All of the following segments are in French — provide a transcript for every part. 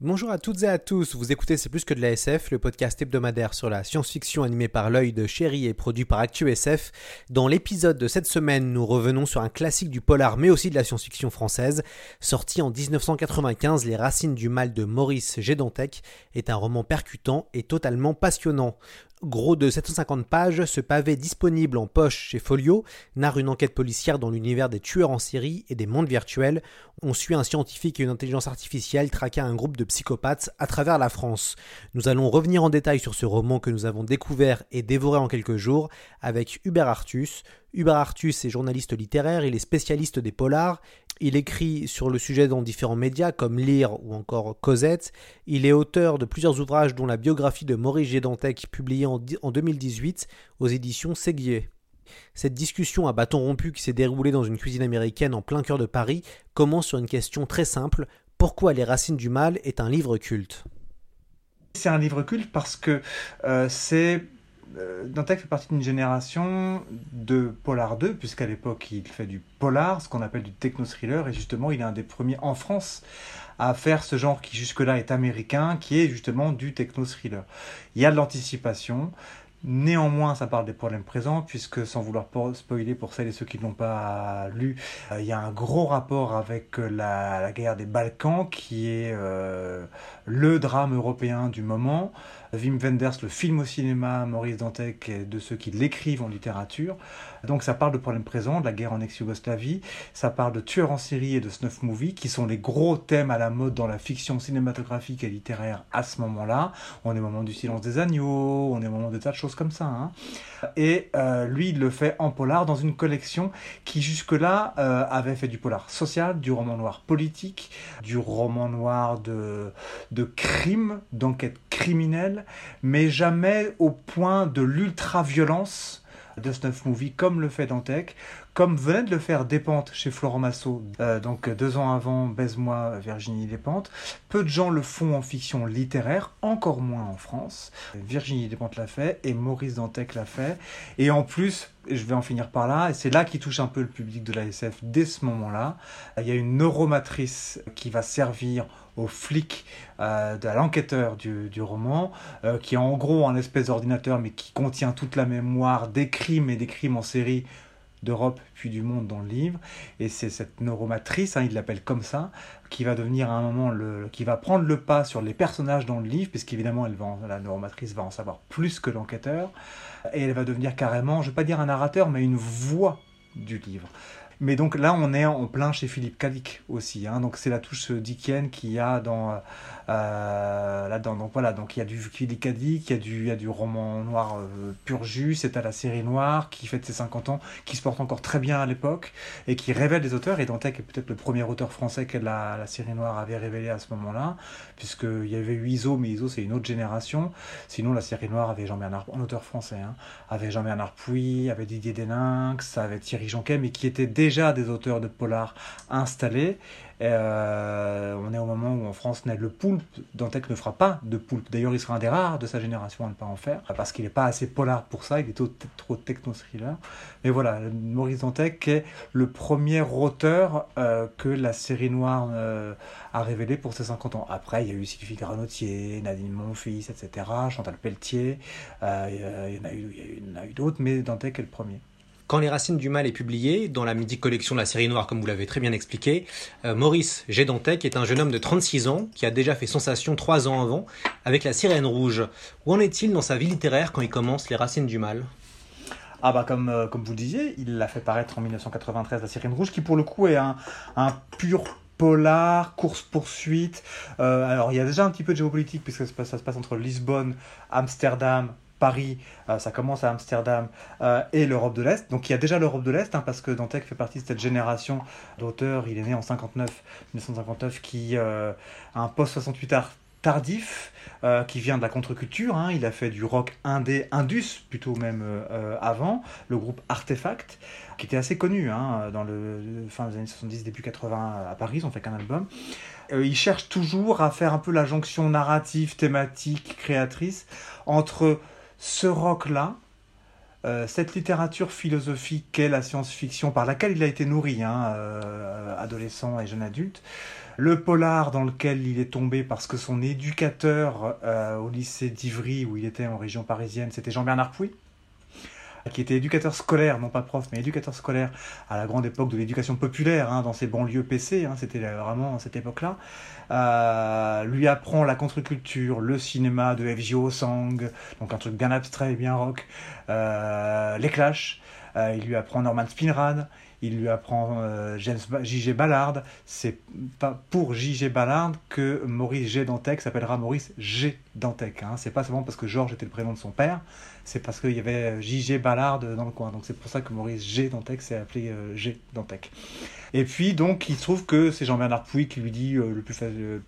Bonjour à toutes et à tous, vous écoutez C'est plus que de la SF, le podcast hebdomadaire sur la science-fiction animé par l'œil de Chéri et produit par ActuSF. Dans l'épisode de cette semaine, nous revenons sur un classique du polar mais aussi de la science-fiction française. Sorti en 1995, Les Racines du Mal de Maurice Gédantec est un roman percutant et totalement passionnant. Gros de 750 pages, ce pavé disponible en poche chez Folio narre une enquête policière dans l'univers des tueurs en série et des mondes virtuels. On suit un scientifique et une intelligence artificielle traquer un groupe de psychopathes à travers la France. Nous allons revenir en détail sur ce roman que nous avons découvert et dévoré en quelques jours avec Hubert Artus. Hubert Artus est journaliste littéraire, il est spécialiste des polars, il écrit sur le sujet dans différents médias comme Lire ou encore Cosette. Il est auteur de plusieurs ouvrages dont la biographie de Maurice Gédantec publiée en 2018 aux éditions Séguier. Cette discussion à bâton rompu qui s'est déroulée dans une cuisine américaine en plein cœur de Paris commence sur une question très simple. Pourquoi Les Racines du Mal est un livre culte? C'est un livre culte parce que euh, c'est Dantec fait partie d'une génération de Polar 2, puisqu'à l'époque il fait du polar, ce qu'on appelle du techno-thriller, et justement il est un des premiers en France à faire ce genre qui jusque-là est américain, qui est justement du techno-thriller. Il y a de l'anticipation, Néanmoins, ça parle des problèmes présents, puisque sans vouloir spoiler pour celles et ceux qui ne l'ont pas lu, euh, il y a un gros rapport avec euh, la, guerre des Balkans, qui est euh, le drame européen du moment. Wim Wenders le film au cinéma, Maurice Dantec et de ceux qui l'écrivent en littérature. Donc ça parle de problèmes présents, de la guerre en ex-Yougoslavie, ça parle de tueurs en série et de snuff movie, qui sont les gros thèmes à la mode dans la fiction cinématographique et littéraire à ce moment-là. On est au moment du silence des agneaux, on est au moment de tas de choses comme ça. Hein. Et euh, lui, il le fait en polar dans une collection qui jusque-là euh, avait fait du polar social, du roman noir politique, du roman noir de, de crime, d'enquête criminelle, mais jamais au point de l'ultra-violence de Snuff Movie, comme le fait Dantec, comme venait de le faire Despentes chez Florent Massot, euh, donc deux ans avant Baise-moi Virginie Despentes. Peu de gens le font en fiction littéraire, encore moins en France. Virginie Despentes l'a fait et Maurice Dantec l'a fait. Et en plus, je vais en finir par là, et c'est là qui touche un peu le public de la SF dès ce moment-là. Il y a une neuromatrice qui va servir au flic, euh, à l'enquêteur du, du, roman, euh, qui est en gros un espèce d'ordinateur, mais qui contient toute la mémoire des crimes et des crimes en série d'Europe puis du monde dans le livre. Et c'est cette neuromatrice hein, il l'appelle comme ça qui va devenir à un moment le qui va prendre le pas sur les personnages dans le livre puisqu'évidemment elle va la neuromatrice va en savoir plus que l'enquêteur. Et elle va devenir carrément je vais pas dire un narrateur mais une voix du livre mais donc là, on est en plein chez Philippe Cadic aussi. Hein. Donc c'est la touche Dickens qu'il y a dans euh, là-dedans. Donc voilà, donc il y a du Cadic, il y a du, il y a du roman noir euh, pur jus, c'est à la série noire qui fête ses 50 ans, qui se porte encore très bien à l'époque et qui révèle des auteurs. Et Dantec est peut-être le premier auteur français que la, la série noire avait révélé à ce moment-là, puisqu'il y avait eu Iso, mais Iso c'est une autre génération. Sinon, la série noire avait Jean-Bernard, un auteur français, hein, avait Jean-Bernard Puy, avait Didier Deninx, avait Thierry Jonquet, mais qui déjà déjà des auteurs de polar installés. Euh, on est au moment où en France naît le poulpe. Dantec ne fera pas de poulpe. D'ailleurs, il sera un des rares de sa génération à ne pas en faire, parce qu'il n'est pas assez polar pour ça, il est trop, techno-thriller. Mais voilà, Maurice Dantec est le premier auteur euh, que la série noire euh, a révélé pour ses 50 ans. Après, il y a eu Sylvie Granotier, Nadine Monfils, etc., Chantal Pelletier, il y en a eu, eu d'autres, mais Dantec est le premier. Quand Les Racines du Mal est publié, dans la mythique collection de la série noire, comme vous l'avez très bien expliqué, euh, Maurice Gédantec est un jeune homme de 36 ans qui a déjà fait sensation trois ans avant avec La Sirène Rouge. Où en est-il dans sa vie littéraire quand il commence Les Racines du Mal? Ah bah comme, euh, comme vous le disiez, il l'a fait paraître en 1993 La Sirène Rouge, qui pour le coup est un, pur polar, course-poursuite. Euh, alors, il y a déjà un petit peu de géopolitique, puisque ça se passe entre Lisbonne, Amsterdam, Paris, euh, ça commence à Amsterdam, euh, et l'Europe de l'Est. Donc il y a déjà l'Europe de l'Est, hein, parce que Dantec fait partie de cette génération d'auteurs, il est né en 59, 1959, qui a un post-68 art tardif, qui vient de la contre-culture. Hein. Il a fait du rock indé, indus, plutôt même avant, le groupe Artefact qui était assez connu hein, dans le, fin des années 70, début 80 à Paris, ils ont fait qu'un album. Euh, ils cherchent toujours à faire un peu la jonction narrative, thématique, créatrice entre ce rock-là, euh, cette littérature philosophique qu'est la science-fiction par laquelle il a été nourri, hein, euh, adolescent et jeune adulte, le polar dans lequel il est tombé parce que son éducateur au lycée d'Ivry, où il était en région parisienne, c'était Jean-Bernard Pouy, qui était éducateur scolaire, non pas prof, mais éducateur scolaire à la grande époque de l'éducation populaire, hein, dans ces banlieues PC, hein, c'était vraiment à cette époque-là, euh, lui apprend la contre-culture, le cinéma de F.J. Sang, donc un truc bien abstrait et bien rock, euh, les Clash, euh, il lui apprend Norman Spinrad, il lui apprend J.G. Ballard. C'est pas pour J.G. Ballard que Maurice G. Dantec s'appellera Maurice G. Dantec. Hein. C'est pas seulement parce que Georges était le prénom de son père, c'est parce qu'il y avait J.G. Ballard dans le coin. Donc c'est pour ça que Maurice G. Dantec s'est appelé euh, G. Dantec. Et puis donc il se trouve que c'est Jean-Bernard Pouy qui lui dit euh, le, plus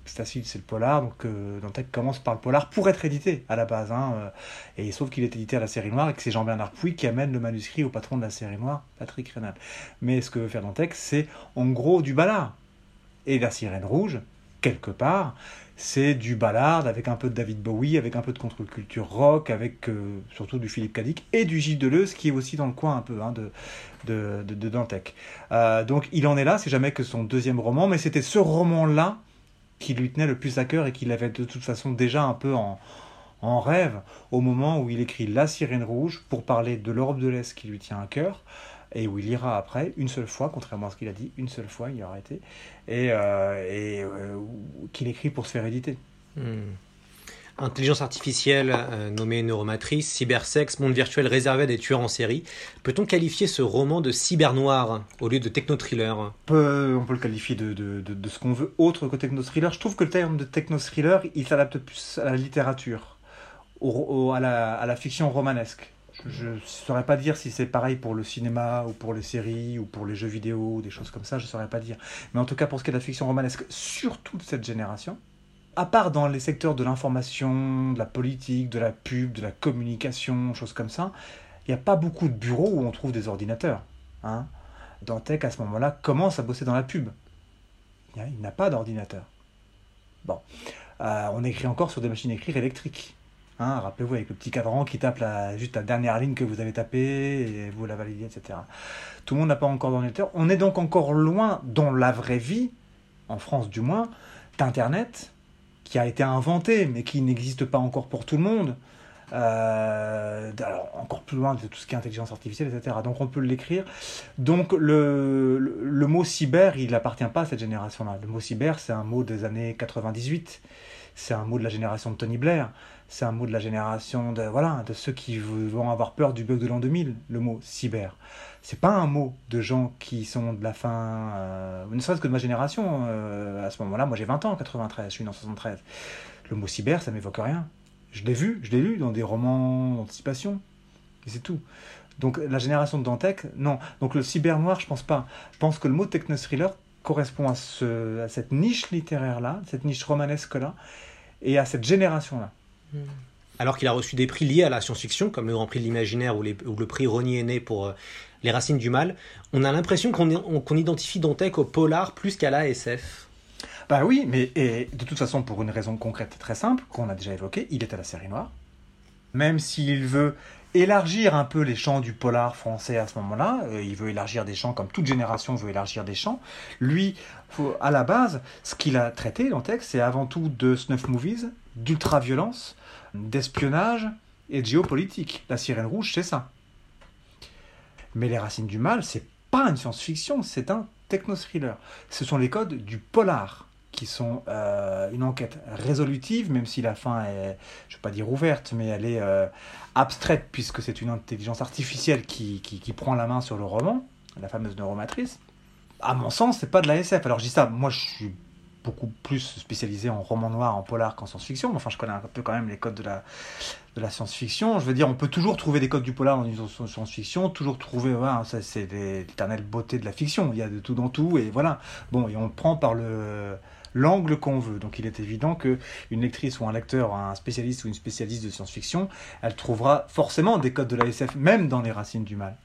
facile c'est le polar. Donc euh, Dantec commence par le polar pour être édité à la base. Hein, et il se trouve qu'il est édité à la série noire et que c'est Jean-Bernard Pouy qui amène le manuscrit au patron de la série noire, Patrick Rénal. Mais ce que veut faire Dantec, c'est en gros du ballard. Et la sirène rouge, quelque part, c'est du ballard avec un peu de David Bowie, avec un peu de contre-culture rock, avec euh, surtout du Philippe Cadic et du Gilles Deleuze qui est aussi dans le coin un peu hein, de, de, de, Dantec. Euh, donc il en est là, c'est jamais que son deuxième roman, mais c'était ce roman-là qui lui tenait le plus à cœur et qu'il avait de toute façon déjà un peu en, en rêve au moment où il écrit La Sirène Rouge pour parler de l'Europe de l'Est qui lui tient à cœur et où il ira après une seule fois, contrairement à ce qu'il a dit, une seule fois, il y aura été, et, euh, et euh, qu'il écrit pour se faire éditer. Hmm. Intelligence artificielle euh, nommée neuromatrice, cybersex, monde virtuel réservé à des tueurs en série. Peut-on qualifier ce roman de cybernoir au lieu de techno-thriller? On peut, on peut le qualifier de, de, de, ce qu'on veut autre que techno-thriller. Je trouve que le terme de techno-thriller, il s'adapte plus à la littérature, au, à, la, à la fiction romanesque. Je ne saurais pas dire si c'est pareil pour le cinéma ou pour les séries ou pour les jeux vidéo des choses comme ça, je ne saurais pas dire. Mais en tout cas, pour ce qui est de la fiction romanesque, surtout de cette génération, à part dans les secteurs de l'information, de la politique, de la pub, de la communication, choses comme ça, il n'y a pas beaucoup de bureaux où on trouve des ordinateurs. Hein. Dantec, à ce moment-là, commence à bosser dans la pub. Il n'a pas d'ordinateur. Bon. Euh, on écrit encore sur des machines écrites électriques. Hein, rappelez-vous avec le petit cadran qui tape juste la dernière ligne que vous avez tapée et vous la validez, etc. Tout le monde n'a pas encore d'ordinateur. On est donc encore loin, dans la vraie vie, en France du moins, d'Internet, qui a été inventé, mais qui n'existe pas encore pour tout le monde. Euh, encore plus loin de tout ce qui est intelligence artificielle, etc. Donc on peut l'écrire. Donc le, le, mot cyber, il n'appartient pas à cette génération-là. Le mot cyber, c'est un mot des années 98. C'est un mot de la génération de Tony Blair. C'est un mot de la génération de voilà de ceux qui vont avoir peur du bug de l'an 2000 le mot cyber. C'est pas un mot de gens qui sont de la fin euh, ne serait-ce que de ma génération euh, à ce moment-là. Moi j'ai 20 ans en 93 je suis né en 73 le mot cyber ça m'évoque rien. Je l'ai vu je l'ai lu dans des romans d'anticipation et c'est tout. Donc la génération de Dantec non. Donc le cyber noir je pense pas. Je pense que le mot techno-thriller correspond à, ce, à cette niche littéraire là cette niche romanesque là et à cette génération là alors qu'il a reçu des prix liés à la science-fiction, comme le Grand Prix de l'imaginaire ou, le prix Rony né pour euh, Les Racines du Mal, on a l'impression qu'on identifie Dantec au polar plus qu'à la SF. Bah oui, mais et, de toute façon, pour une raison concrète très simple, qu'on a déjà évoquée, il est à la série noire. Même s'il veut élargir un peu les champs du polar français à ce moment-là. Euh, il veut élargir des champs comme toute génération veut élargir des champs. Lui, à la base, ce qu'il a traité dans le texte, c'est avant tout de snuff movies, d'ultra-violence, d'espionnage et de géopolitique. La sirène rouge, c'est ça. Mais les racines du mal, c'est pas une science-fiction, c'est un techno-thriller. Ce sont les codes du polar qui sont euh, une enquête résolutive, même si la fin est, je ne vais pas dire ouverte, mais elle est euh, abstraite, puisque c'est une intelligence artificielle qui, qui, prend la main sur le roman, la fameuse neuromatrice. à mon sens, c'est pas de la SF. Alors je dis ça, moi je suis beaucoup plus spécialisé en roman noir, en polar qu'en science-fiction. Enfin, je connais un peu quand même les codes de la, de la science-fiction. Je veux dire, on peut toujours trouver des codes du polar dans une science-fiction, toujours trouver, ouais, ça c'est l'éternelle beauté de la fiction. Il y a de tout dans tout, et voilà. Bon, et on prend par le l'angle qu'on veut. Donc il est évident que une lectrice ou un lecteur, un spécialiste ou une spécialiste de science-fiction, elle trouvera forcément des codes de la SF, même dans les racines du mal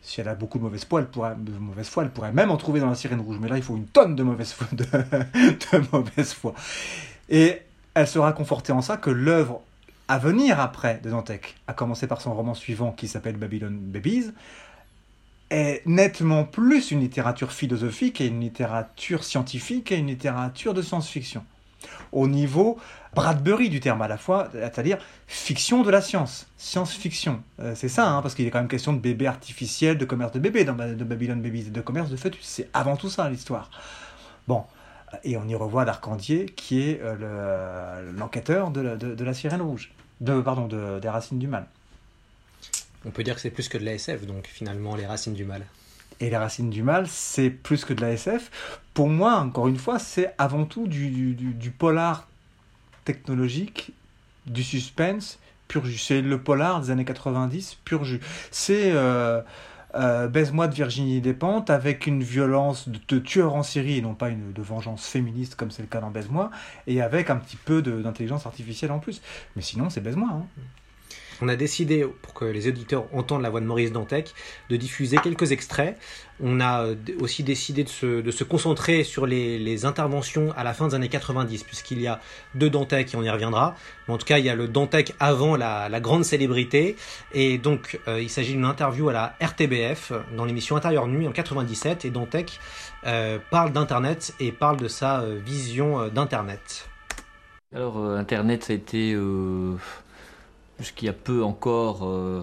si elle a beaucoup de mauvaise foi, elle pourrait, de elle pourrait même en trouver dans la sirène rouge. Mais là, il faut une tonne de mauvaise foi. De, mauvaise foi. Et elle sera confortée en ça que l'œuvre à venir après de Dantec, à commencer par son roman suivant qui s'appelle Babylon Babies, est nettement plus une littérature philosophique et une littérature scientifique et une littérature de science-fiction. Au niveau Bradbury du terme à la fois, c'est-à-dire fiction de la science, science-fiction. Euh, c'est ça, hein, parce qu'il est quand même question de bébés artificiels, de commerce de bébés dans de Babylon Babies, de commerce de fœtus. C'est avant tout ça l'histoire. Bon, et on y revoit l'Arcandier qui est euh, l'enquêteur de, de, la sirène rouge, de, pardon, de, des racines du mal. On peut dire que c'est plus que de la SF, donc finalement, les racines du mal. Et les racines du mal, c'est plus que de la SF. Pour moi, encore une fois, c'est avant tout du, du, polar technologique, du suspense, pur jus. C'est le polar des années 90, pur jus. C'est euh, euh, Baise-moi de Virginie Despentes avec une violence de, tueur en série et non pas une de vengeance féministe comme c'est le cas dans Baise-moi, et avec un petit peu d'intelligence artificielle en plus. Mais sinon, c'est Baise-moi. Hein on a décidé, pour que les auditeurs entendent la voix de Maurice Dantec, de diffuser quelques extraits. On a euh, aussi décidé de se, concentrer sur les, interventions à la fin des années 90, puisqu'il y a deux Dantec et on y reviendra. Mais en tout cas, il y a le Dantec avant la, grande célébrité. Et donc, euh, il s'agit d'une interview à la RTBF dans l'émission Intérieur Nuit en 97. Et Dantec euh, parle d'Internet et parle de sa vision d'Internet. Alors, Internet, ça a été puisqu'il y a peu encore euh,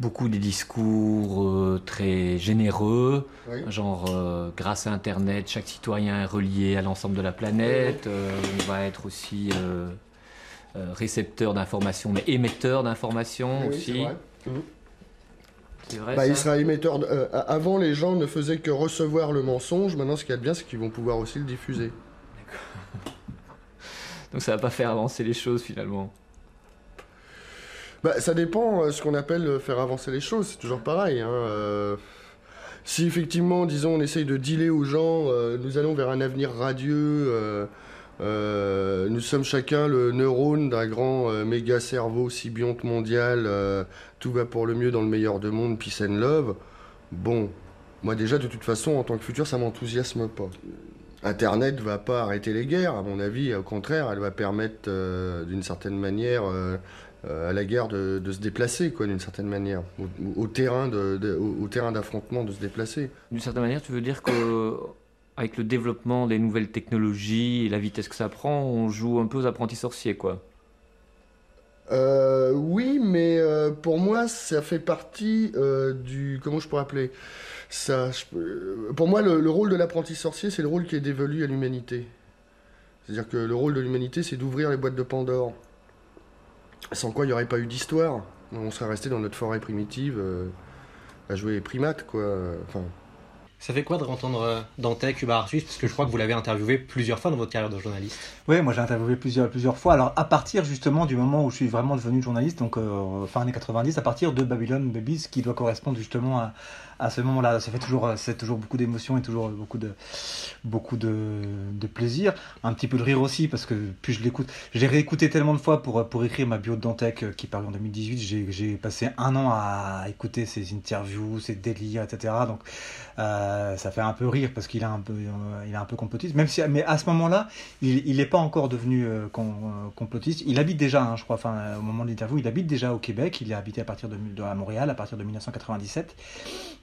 beaucoup de discours euh, très généreux, genre euh, grâce à Internet, chaque citoyen est relié à l'ensemble de la planète, on va être aussi récepteur d'informations, mais émetteur d'informations aussi. C'est vrai. Bah, il sera émetteur. avant, les gens ne faisaient que recevoir le mensonge. Maintenant, ce qu'il y a de bien, c'est qu'ils vont pouvoir aussi le diffuser. Donc, ça va pas faire avancer les choses finalement. Bah, ça dépend euh, ce qu'on appelle euh, faire avancer les choses, c'est toujours pareil. Hein, euh. si effectivement, disons, on essaye de dealer aux gens, nous allons vers un avenir radieux, nous sommes chacun le neurone d'un grand méga cerveau sybionte mondial, tout va pour le mieux dans le meilleur de monde, peace and love. Bon, moi déjà, de toute façon, en tant que futur, ça m'enthousiasme pas. Internet va pas arrêter les guerres, à mon avis, au contraire, elle va permettre d'une certaine manière euh, à la guerre de, se déplacer, quoi, d'une certaine manière, au, terrain au, terrain d'affrontement de se déplacer. D'une certaine manière, tu veux dire que avec le développement des nouvelles technologies et la vitesse que ça prend, on joue un peu aux apprentis sorciers, quoi. Euh, oui, mais euh, pour moi, ça fait partie du. Comment je pourrais appeler ça? Pour moi, le, le rôle de l'apprenti sorcier, c'est le rôle qui est dévolu à l'humanité. C'est-à-dire que le rôle de l'humanité, c'est d'ouvrir les boîtes de Pandore. Sans quoi il n'y aurait pas eu d'histoire. On serait resté dans notre forêt primitive euh, à jouer primate, quoi. Enfin, ça fait quoi de entendre euh, Dantec, Hubert Suisse Parce que je crois que vous l'avez interviewé plusieurs fois dans votre carrière de journaliste. Oui, moi j'ai interviewé plusieurs, plusieurs fois. Alors à partir justement du moment où je suis vraiment devenu journaliste, donc euh, fin années 90, à partir de Babylon Babies, qui doit correspondre justement à, à ce moment-là. Ça fait toujours, c'est toujours beaucoup d'émotions et toujours beaucoup de, beaucoup de, plaisir. Un petit peu de rire aussi parce que puis je l'écoute. J'ai réécouté tellement de fois pour, pour écrire ma bio de Dantec euh, qui parle en 2018. J'ai passé un an à écouter ses interviews, ses délires, etc. Donc euh, ça fait un peu rire parce qu'il est un peu, euh, il est un peu complotiste. Même si, mais à ce moment-là, il n'est pas encore devenu complotiste. Il habite déjà, hein, je crois, enfin au moment de l'interview, il habite déjà au Québec. Il est habité à partir de, à Montréal à partir de 1997.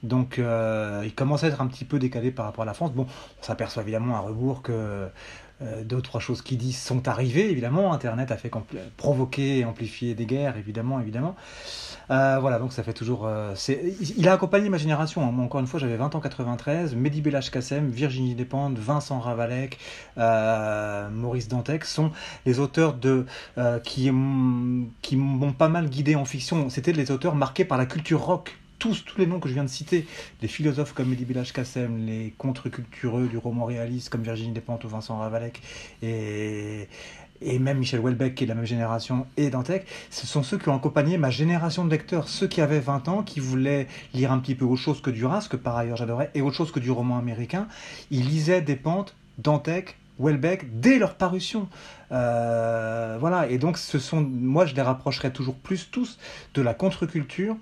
Donc il commence à être un petit peu décalé par rapport à la France. Bon, on s'aperçoit évidemment à rebours que euh, deux ou trois choses qui disent sont arrivées, évidemment. Internet a fait provoquer et amplifier des guerres, évidemment, évidemment. Euh, voilà, donc ça fait toujours. Euh, il a accompagné ma génération. Hein. Moi, encore une fois, j'avais 20 ans 93. Mehdi Belash Kassem, Virginie Despentes, Vincent Ravalek, Maurice Dantec sont les auteurs de qui qui m'ont pas mal guidé en fiction. C'était les auteurs marqués par la culture rock tous, tous les noms que je viens de citer, les philosophes comme Elie Bilach Kassem, les contre-cultureux du roman réaliste comme Virginie Despentes ou Vincent Ravalec, et, et même Michel Houellebecq, qui est de la même génération, et Dantec, ce sont ceux qui ont accompagné ma génération de lecteurs, ceux qui avaient 20 ans, qui voulaient lire un petit peu autre chose que Duras, que par ailleurs j'adorais, et autre chose que du roman américain. Ils lisaient Despentes, Dantec, Houellebecq dès leur parution. Euh, voilà, et donc ce sont, moi je les rapprocherai toujours plus tous de la contre-culture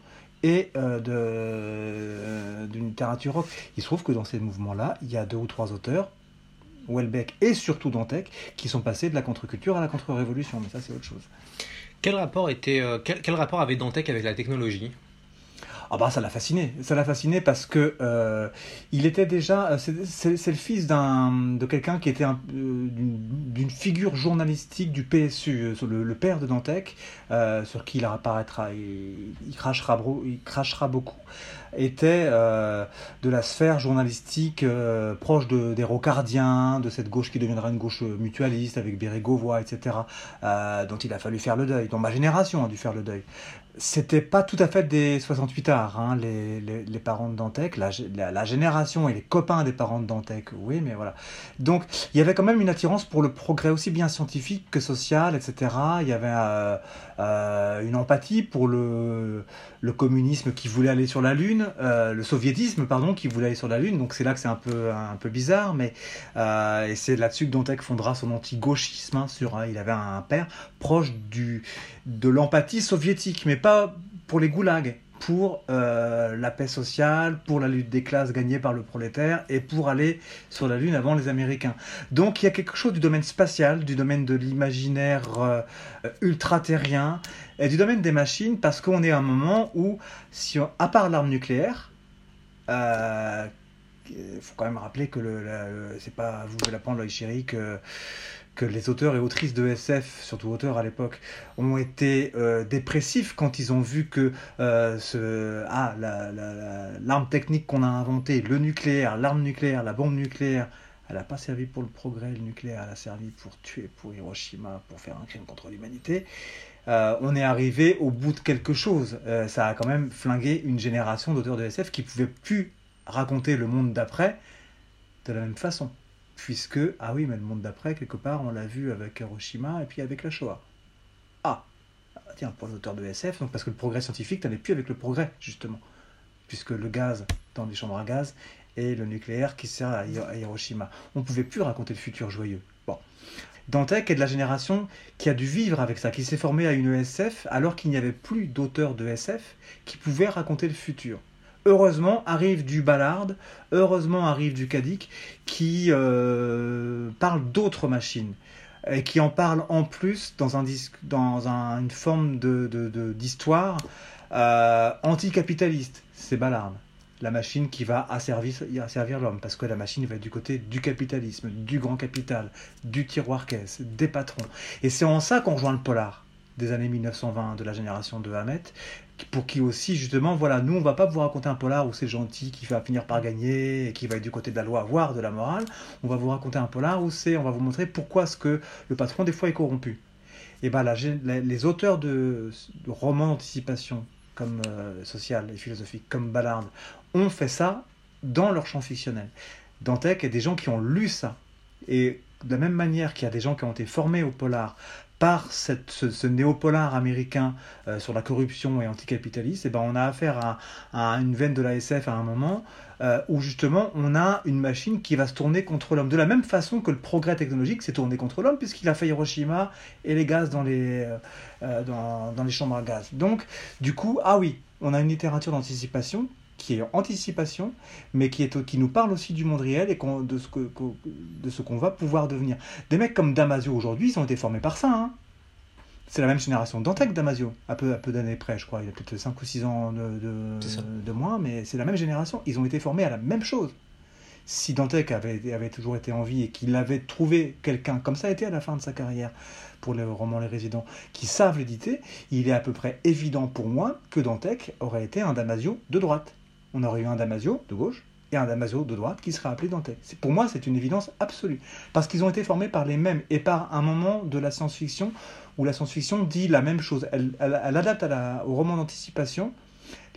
et euh, euh, d'une littérature rock. Il se trouve que dans ces mouvements-là, il y a deux ou trois auteurs, Houellebecq et surtout Dantec, qui sont passés de la contre-culture à la contre-révolution, mais ça c'est autre chose. Quel rapport, était, euh, quel, quel rapport avait Dantec avec la technologie? Ah bah ça l'a fasciné, ça l'a fasciné parce que euh, il était déjà, euh, c'est- le fils d'un de quelqu'un qui était euh, d'une figure journalistique du PSU, le, père de Dantec, sur qui il apparaîtra, il, crachera, il crachera beaucoup, était de la sphère journalistique proche de, des rocardiens, de cette gauche qui deviendra une gauche mutualiste avec Bérégovoy, etc., dont il a fallu faire le deuil, dont ma génération a dû faire le deuil. C'était pas tout à fait des 68 arts, hein, les, les, parents de Dantec, la, la, génération et les copains des parents de Dantec, oui, mais voilà. Donc, il y avait quand même une attirance pour le progrès aussi bien scientifique que social, etc. Il y avait euh, euh, une empathie pour le, le communisme qui voulait aller sur la Lune, euh, le soviétisme, pardon, qui voulait aller sur la Lune. Donc, c'est là que c'est un peu, un peu bizarre, mais et c'est là-dessus que Dantec fondera son anti-gauchisme. hein, sur, hein, il avait un père proche du, de l'empathie soviétique, mais pas pour les goulags, pour euh, la paix sociale, pour la lutte des classes gagnée par le prolétaire et pour aller sur la Lune avant les Américains. Donc il y a quelque chose du domaine spatial, du domaine de l'imaginaire euh, ultra-terrien et du domaine des machines parce qu'on est à un moment où, si on- à part l'arme nucléaire, euh, faut quand même rappeler que le, la- c'est pas vous de l'apprendre, Loïc Chéri, que, que les auteurs et autrices de SF, surtout auteurs à l'époque, ont été euh, dépressifs quand ils ont vu que euh, ce, ah, la- la- la- l'arme technique qu'on a inventée, le nucléaire, l'arme nucléaire, la bombe nucléaire, elle n'a pas servi pour le progrès, le nucléaire, elle a servi pour tuer, pour Hiroshima, pour faire un crime contre l'humanité. Euh, on est arrivé au bout de quelque chose. Ça a quand même flingué une génération d'auteurs de SF qui ne pouvaient plus raconter le monde d'après de la même façon. Puisque, ah oui, mais le monde d'après, quelque part, on l'a vu avec Hiroshima et puis avec la Shoah. Ah, tiens, pour les auteurs de SF, parce que le progrès scientifique n'allait plus avec le progrès, justement. Puisque le gaz dans les chambres à gaz et le nucléaire qui sert à Hi- à Hiroshima. On ne pouvait plus raconter le futur joyeux. Bon. Dantec est de la génération qui a dû vivre avec ça, qui s'est formé à une ESF alors qu'il n'y avait plus d'auteurs de SF qui pouvaient raconter le futur. Heureusement arrive du Ballard, heureusement arrive du Kadik qui euh, parle d'autres machines et qui en parle en plus dans, une forme de, de- d'histoire euh, anticapitaliste. C'est Ballard la machine qui va asservir, asservir l'homme, parce que la machine va être du côté du capitalisme, du grand capital, du tiroir-caisse, des patrons. Et c'est en ça qu'on rejoint le polar des années 1920 de la génération de Hamet, pour qui aussi, justement, voilà, nous, on va pas vous raconter un polar où c'est gentil, qui va finir par gagner, et qui va être du côté de la loi, voire de la morale. On va vous raconter un polar où c'est, on va vous montrer pourquoi ce que le patron, des fois, est corrompu. Et la- les auteurs de, de romans d'anticipation, comme euh, social et philosophique, comme Ballard, ont fait ça dans leur champ fictionnel. Dantec, il y a des gens qui ont lu ça. Et de la même manière qu'il y a des gens qui ont été formés au polar par ce, ce néopolar américain euh, sur la corruption et anticapitaliste, et ben on a affaire à, une veine de la SF à un moment euh, où justement on a une machine qui va se tourner contre l'homme. De la même façon que le progrès technologique s'est tourné contre l'homme, puisqu'il a fait Hiroshima et les gaz dans les, euh, dans les chambres à gaz. Donc, du coup, ah oui, on a une littérature d'anticipation qui est anticipation, mais qui, est, qui nous parle aussi du monde réel et de ce que- qu'on- de ce qu'on va pouvoir devenir. Des mecs comme Damasio aujourd'hui, ils ont été formés par ça. hein. C'est la même génération Dantec, Damasio, à peu, à peu d'années près, je crois. Il a peut-être 5 ou 6 ans de, de, de moins, mais c'est la même génération. Ils ont été formés à la même chose. Si Dantec avait, avait toujours été en vie et qu'il avait trouvé quelqu'un, comme ça a été à la fin de sa carrière pour le roman Les Résidents, qui savent l'éditer, il est à peu près évident pour moi que Dantec aurait été un Damasio de droite. On aurait eu un Damasio de gauche et un Damasio de droite qui serait appelé Dantec. C'est- Pour moi, c'est une évidence absolue. Parce qu'ils ont été formés par les mêmes et par un moment de la science-fiction où la science-fiction dit la même chose. Elle, adapte au roman d'anticipation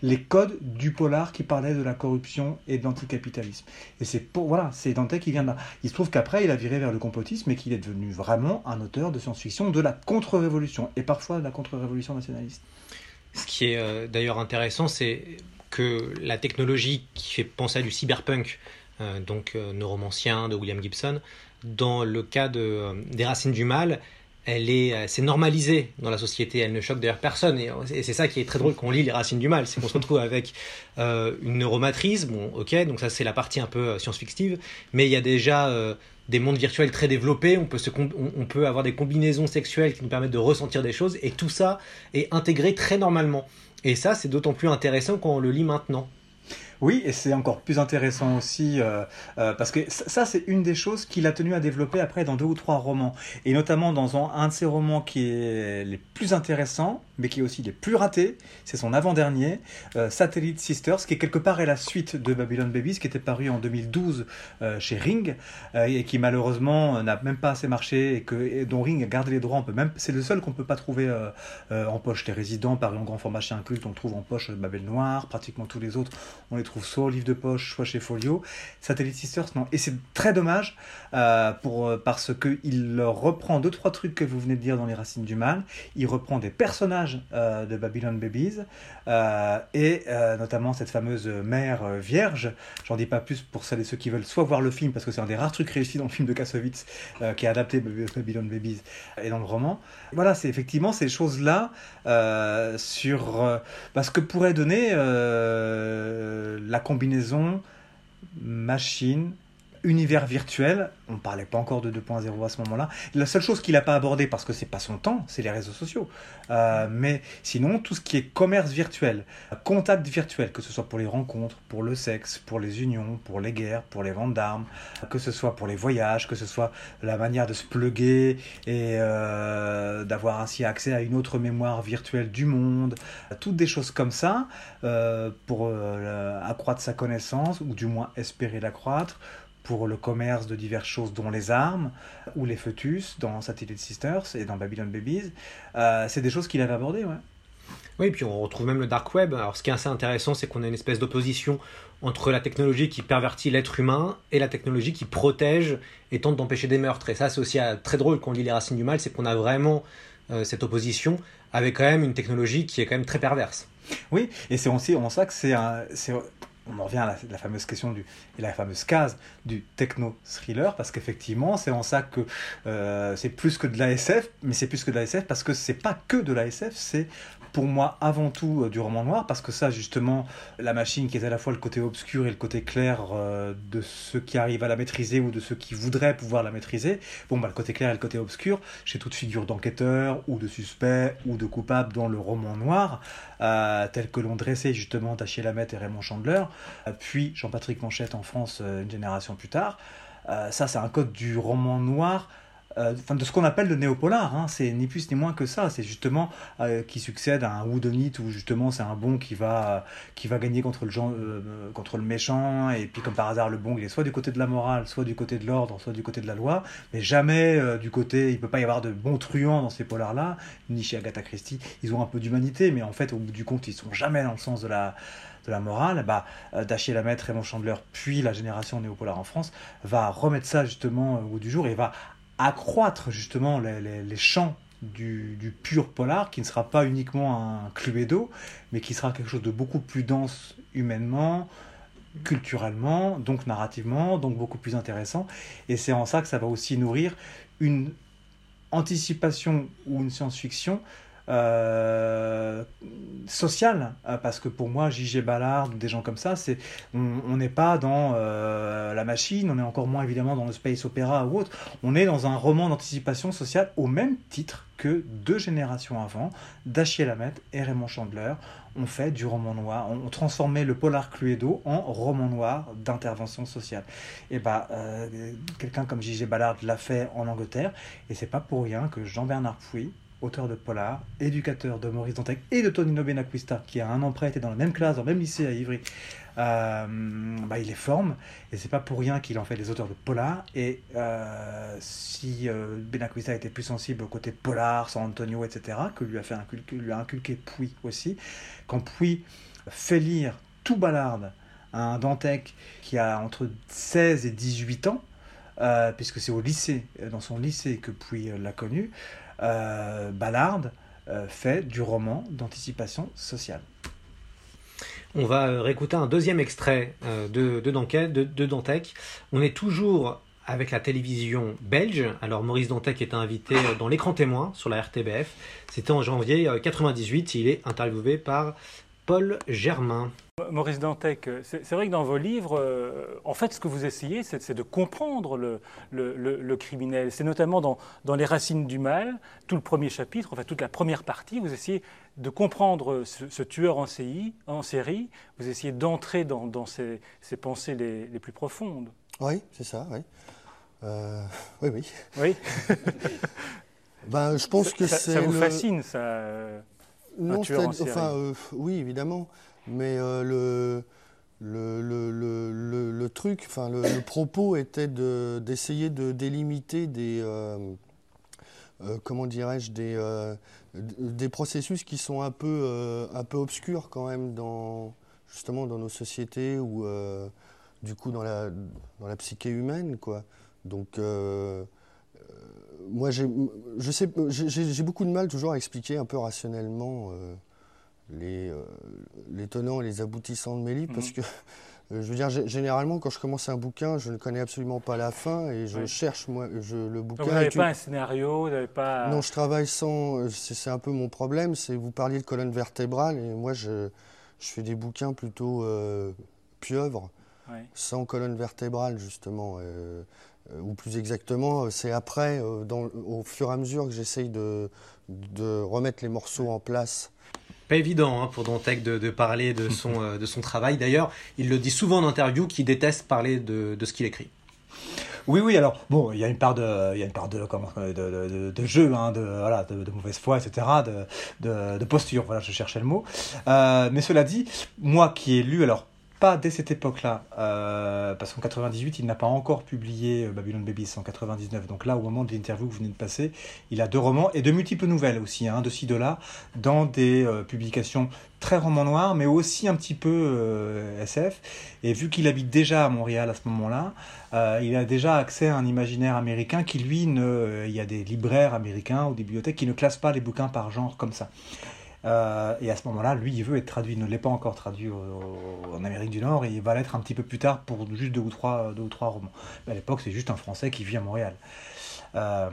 les codes du polar qui parlait de la corruption et de l'anticapitalisme. Et c'est pour voilà, c'est Dante qui vient de là. Il se trouve qu'après, il a viré vers le complotisme et qu'il est devenu vraiment un auteur de science-fiction de la contre-révolution et parfois de la contre-révolution nationaliste. Ce qui est euh, d'ailleurs intéressant, c'est que la technologie qui fait penser à du cyberpunk, euh, donc euh, Neuromancien de William Gibson, dans le cas de, euh, des Racines du Mal, elle est, euh, c'est normalisé dans la société, elle ne choque d'ailleurs personne. Et, c'est ça qui est très drôle quand on lit Les Racines du Mal, c'est qu'on se retrouve avec une neuromatrice, bon ok, donc ça c'est la partie un peu science-fictive, mais il y a déjà des mondes virtuels très développés, on peut avoir des combinaisons sexuelles qui nous permettent de ressentir des choses, et tout ça est intégré très normalement. Et ça, c'est d'autant plus intéressant quand on le lit maintenant. Oui, et c'est encore plus intéressant aussi euh, euh, parce que ça, c'est une des choses qu'il a tenu à développer après dans deux ou trois romans, et notamment dans un, de ses romans qui est les plus intéressants, mais qui est aussi les plus ratés. C'est son avant-dernier, euh, Satellite Sisters, qui est quelque part est la suite de Babylon Babies, qui était paru en 2012 euh, chez Ring et qui malheureusement n'a même pas assez marché et que dont Ring a gardé les droits. C'est le seul qu'on peut pas trouver en poche. Les résidents, paru en grand format chez Inclus, on trouve en poche Babel Noir. Pratiquement tous les autres, on les trouve soit au livre de poche, soit chez Folio. Satellite Sisters, non. Et c'est très dommage euh, pour, euh, parce que il reprend deux trois trucs que vous venez de dire dans Les Racines du Mal. Il reprend des personnages euh, de Babylon Babies et notamment cette fameuse mère vierge. J'en dis pas plus pour celles et ceux qui veulent soit voir le film parce que c'est un des rares trucs réussis dans le film de Kassovitz qui a adapté Bab- Babylon Babies et dans le roman. Voilà, c'est effectivement ces choses là euh, sur parce que pourrait donner la combinaison machine univers virtuel, on ne parlait pas encore de 2.0 à ce moment-là. La seule chose qu'il n'a pas abordé, parce que c'est pas son temps, c'est les réseaux sociaux. Euh, mais sinon, tout ce qui est commerce virtuel, contact virtuel, que ce soit pour les rencontres, pour le sexe, pour les unions, pour les guerres, pour les ventes d'armes, que ce soit pour les voyages, que ce soit la manière de se pluguer et euh, d'avoir ainsi accès à une autre mémoire virtuelle du monde, toutes des choses comme ça, euh, pour accroître sa connaissance, ou du moins espérer l'accroître, pour le commerce de diverses choses, dont les armes ou les fœtus dans Satellite Sisters et dans Babylon Babies. Euh, c'est des choses qu'il avait abordées, ouais. Oui, puis on retrouve même le dark web. Alors, ce qui est assez intéressant, c'est qu'on a une espèce d'opposition entre la technologie qui pervertit l'être humain et la technologie qui protège et tente d'empêcher des meurtres. Et ça, c'est aussi euh, très drôle quand on lit Les Racines du Mal, c'est qu'on a vraiment euh, cette opposition avec quand même une technologie qui est quand même très perverse. Oui, et c'est aussi en ça que c'est un. c'est- On en revient à la, fameuse question du, et la fameuse case du techno-thriller, parce qu'effectivement, c'est en ça que euh, c'est plus que de la SF, mais c'est plus que de la SF parce que c'est pas que de la SF, c'est pour moi avant tout euh, du roman noir, parce que ça, justement, la machine qui est à la fois le côté obscur et le côté clair euh, de ceux qui arrivent à la maîtriser ou de ceux qui voudraient pouvoir la maîtriser, bon, bah, le côté clair et le côté obscur, chez toute figure d'enquêteur ou de suspect ou de coupable dans le roman noir, euh, tel que l'ont dressé justement Dachier Lamette et Raymond Chandler, puis Jean-Patrick Manchette en France une génération plus tard. Ça, c'est un code du roman noir, euh, de ce qu'on appelle le néopolar. Hein. C'est ni plus ni moins que ça. C'est justement euh, qui succède à un whodunit où justement c'est un bon qui va qui va gagner contre le euh, contre le méchant et puis comme par hasard le bon il est soit du côté de la morale, soit du côté de l'ordre, soit du côté de la loi, mais jamais du côté. Il peut pas y avoir de bons truands dans ces polars là, ni chez Agatha Christie. Ils ont un peu d'humanité, mais en fait au bout du compte ils sont jamais dans le sens de la de la morale, bah, Dachier Lamette, Raymond Chandler, puis la génération néopolar en France, va remettre ça justement au goût du jour et va accroître justement les, champs du, du pur polar, qui ne sera pas uniquement un cluedo, mais qui sera quelque chose de beaucoup plus dense humainement, culturellement, donc narrativement, donc beaucoup plus intéressant. Et c'est en ça que ça va aussi nourrir une anticipation ou une science-fiction euh, sociale, euh, parce que pour moi, J.G. Ballard, des gens comme ça, c'est on n'est pas dans euh, la machine, on est encore moins évidemment dans le space opéra ou autre. On est dans un roman d'anticipation sociale au même titre que deux générations avant, Dachier Lamette et Raymond Chandler ont fait du roman noir, ont transformé le polar Cluedo en roman noir d'intervention sociale. Et bah, euh, quelqu'un comme J.G. Ballard l'a fait en Angleterre, et c'est pas pour rien que Jean-Bernard Pouy, auteur de polar, éducateur de Maurice Dantec et de Tonino Benacquista, qui a un an près était dans la même classe, dans le même lycée à Ivry, euh, bah, il les forme, et c'est pas pour rien qu'il en fait des auteurs de polar. Et euh, si euh, Benacquista était plus sensible au côté polar, San Antonio, etc., que lui a fait lui a inculqué Puy aussi, quand Puy fait lire tout Ballard à un Dantec qui a entre 16 et 18 ans, euh, puisque c'est au lycée, dans son lycée que Puy l'a connu, euh, Ballard euh, fait du roman d'anticipation sociale. On va réécouter un deuxième extrait de, de Dantec. On est toujours avec la télévision belge. Alors Maurice Dantec est invité dans l'écran témoin sur la RTBF. C'était en janvier 98. Il est interviewé par Paul Germain. Maurice Dantec, c'est vrai que dans vos livres, euh, en fait, ce que vous essayez, c'est de comprendre le, le, criminel. C'est notamment dans, dans, Les Racines du Mal, tout le premier chapitre, enfin toute la première partie, vous essayez de comprendre ce, tueur en, CI, en, série, vous essayez d'entrer dans, dans ses, pensées les, les, plus profondes. Oui, c'est ça, oui. Euh, oui, oui. Oui. ben, je pense que ça, ça vous fascine, ça euh, Non, enfin, oui, évidemment. Mais euh, le, le, le, le, truc, enfin, le, propos était d'essayer de, délimiter des, euh, euh, comment dirais-je, des, des processus qui sont un peu, un peu obscurs quand même dans, justement dans nos sociétés ou du coup dans la, dans la psyché humaine, quoi. Donc, moi, j'ai beaucoup de mal toujours à expliquer un peu rationnellement les, les tenants et les aboutissants de mes livres, parce mhm. que euh, je veux dire, généralement, quand je commence un bouquin, je ne connais absolument pas la fin et je cherche moi, je, le bouquin. vous n'avez pas un scénario, vous n'avez pas. Non, je travaille sans. Euh, c'est un peu mon problème. C'est vous parliez de colonne vertébrale et moi, je, je fais des bouquins plutôt pieuvres, sans colonne vertébrale justement. Ou plus exactement, c'est après, dans, au fur et à mesure que j'essaye de, de remettre les morceaux en place pas évident hein, pour Dantec de, parler de son, euh, de son travail. D'ailleurs, il le dit souvent en interview qu'il déteste parler de, de ce qu'il écrit. Oui, oui. Alors, bon, il y a une part de, il y a une part de, comment, de, de, de jeu, hein, de, voilà, de, mauvaise foi, etc., de, de, posture. Voilà, je cherchais le mot. Euh, mais cela dit, moi qui ai lu, alors pas dès cette époque-là, euh, parce qu'en 98, il n'a pas encore publié euh, Babylon Babies en 99. Donc là, au moment de l'interview que vous venez de passer, il a deux romans et de multiples nouvelles aussi, hein, de ci, de là, dans des euh, publications très roman noir, mais aussi un petit peu SF. Et vu qu'il habite déjà à Montréal à ce moment-là, il a déjà accès à un imaginaire américain qui, lui, il y a des libraires américains ou des bibliothèques qui ne classent pas les bouquins par genre comme ça. Euh, et à ce moment-là, lui, il veut être traduit. Il ne l'est pas encore traduit en Amérique du Nord et il va l'être un petit peu plus tard pour juste deux ou trois, deux ou trois romans. Mais à l'époque, c'est juste un Français qui vit à Montréal. Euh,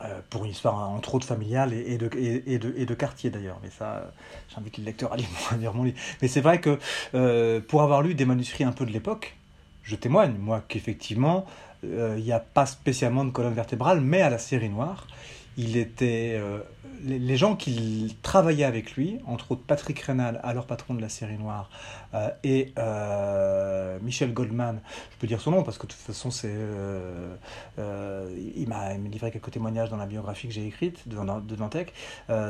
euh, pour une histoire entre autres familiale et, de, et, de, et de quartier d'ailleurs. Mais ça, j'invite les lecteurs à lire, mon livre. Mais c'est vrai que pour avoir lu des manuscrits un peu de l'époque, je témoigne, moi, qu'effectivement, il n'y a pas spécialement de colonne vertébrale, mais à la série noire, il était les, gens qui travaillaient avec lui, entre autres Patrick Rénal, alors patron de la série noire, et euh, Michel Goldman, je peux dire son nom parce que de toute façon c'est, euh, il m'a livré quelques témoignages dans la biographie que j'ai écrite de, de Dantec,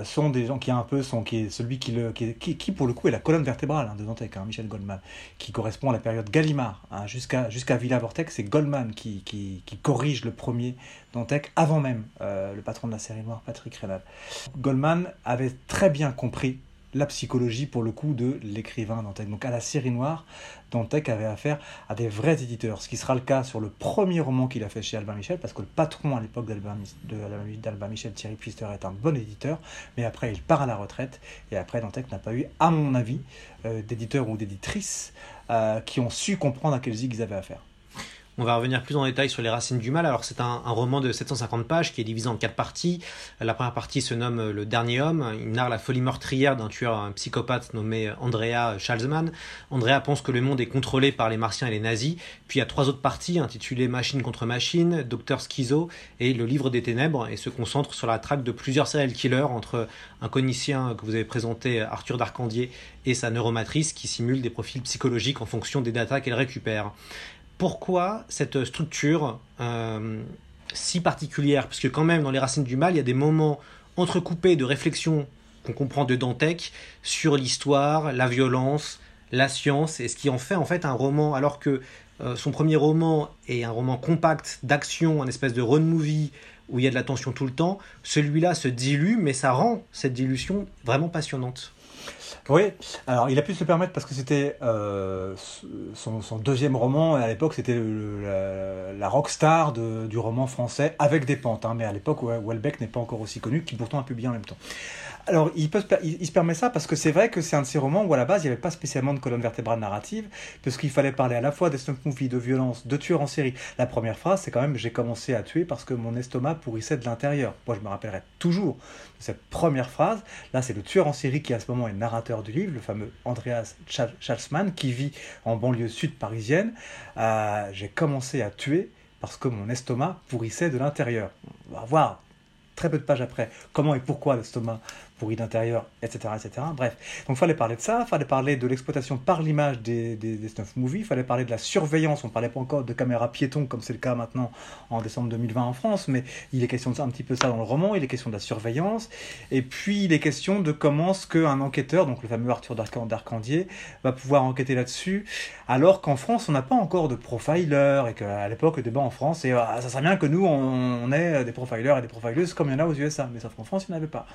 sont des gens qui un peu sont qui est celui qui le qui, qui, pour le coup est la colonne vertébrale hein, de Dantec, hein, Michel Goldman, qui correspond à la période Gallimard hein, jusqu'à jusqu'à Villa Vortex, c'est Goldman qui, qui, qui corrige le premier Dantec avant même le patron de la série noire Patrick Rénal. Goldman avait très bien compris la psychologie pour le coup de l'écrivain Dantec. Donc à la série noire, Dantec avait affaire à des vrais éditeurs, ce qui sera le cas sur le premier roman qu'il a fait chez Albin Michel, parce que le patron à l'époque d'Albin Michel, Thierry Pfister, est un bon éditeur, mais après il part à la retraite, et après Dantec n'a pas eu, à mon avis, euh, d'éditeurs ou d'éditrices euh, qui ont su comprendre à quel zig ils avaient affaire. On va revenir plus en détail sur les racines du mal. Alors c'est un, roman de 750 pages qui est divisé en quatre parties. La première partie se nomme Le Dernier Homme. Il narre la folie meurtrière d'un tueur un psychopathe nommé Andrea Schalzmann. Andrea pense que le monde est contrôlé par les martiens et les nazis. Puis il y a trois autres parties intitulées Machine contre machine, Docteur Schizo et Le Livre des Ténèbres et se concentre sur la traque de plusieurs serial killers entre un conicien que vous avez présenté, Arthur Darcandier, et sa neuromatrice qui simule des profils psychologiques en fonction des datas qu'elle récupère pourquoi cette structure euh, si particulière? Parce que quand même, dans les racines du mal, il y a des moments entrecoupés de réflexion qu'on comprend de Dantec sur l'histoire, la violence, la science, et ce qui en fait en fait un roman, alors que euh, son premier roman est un roman compact d'action, un espèce de road movie où il y a de la tension tout le temps. Celui-là se dilue, mais ça rend cette dilution vraiment passionnante. Oui, alors il a pu se le permettre parce que c'était euh, son, deuxième roman, et à l'époque c'était la, la rockstar du roman français avec des pentes, hein, mais à l'époque Welbeck n'est pas encore aussi connu, qui pourtant a publié en même temps. Alors, il, peut se, permet ça parce que c'est vrai que c'est un de ces romans où à la base il n'y avait pas spécialement de colonne vertébrale narrative, parce qu'il fallait parler à la fois des snuff de violence, de tueurs en série. La première phrase, c'est quand même j'ai commencé à tuer parce que mon estomac pourrissait de l'intérieur. Moi, je me rappellerai toujours de cette première phrase. Là, c'est le tueur en série qui à ce moment est narrateur du livre, le fameux Andreas Schalzmann, qui vit en banlieue sud parisienne. Euh, j'ai commencé à tuer parce que mon estomac pourrissait de l'intérieur. On va voir très peu de pages après comment et pourquoi l'estomac pourri d'intérieur, etc., etc. Bref, donc fallait parler de ça, fallait parler de l'exploitation par l'image des, des, des snuff movies, fallait parler de la surveillance, on parlait pas encore de caméra piéton comme c'est le cas maintenant en décembre 2020 en France, mais il est question de ça un petit peu ça dans le roman, il est question de la surveillance, et puis il est question de comment ce qu'un enquêteur, donc le fameux Arthur d'Arcandier, va pouvoir enquêter là-dessus, alors qu'en France on n'a pas encore de profiler, et qu'à l'époque le débat en France, et ah, ça serait bien que nous on, on ait des profilers et des profileuses comme il y en a aux USA, mais sauf qu'en France il n'y en avait pas.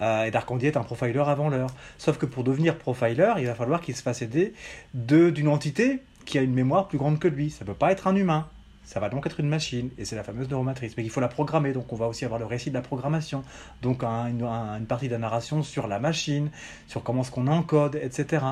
Euh, et Darkandier est un profiler avant l'heure. Sauf que pour devenir profiler, il va falloir qu'il se fasse aider d'une entité qui a une mémoire plus grande que lui. Ça ne peut pas être un humain. Ça va donc être une machine, et c'est la fameuse neuromatrice. Mais il faut la programmer, donc on va aussi avoir le récit de la programmation, donc une, partie de la narration sur la machine, sur comment ce qu'on encode, etc.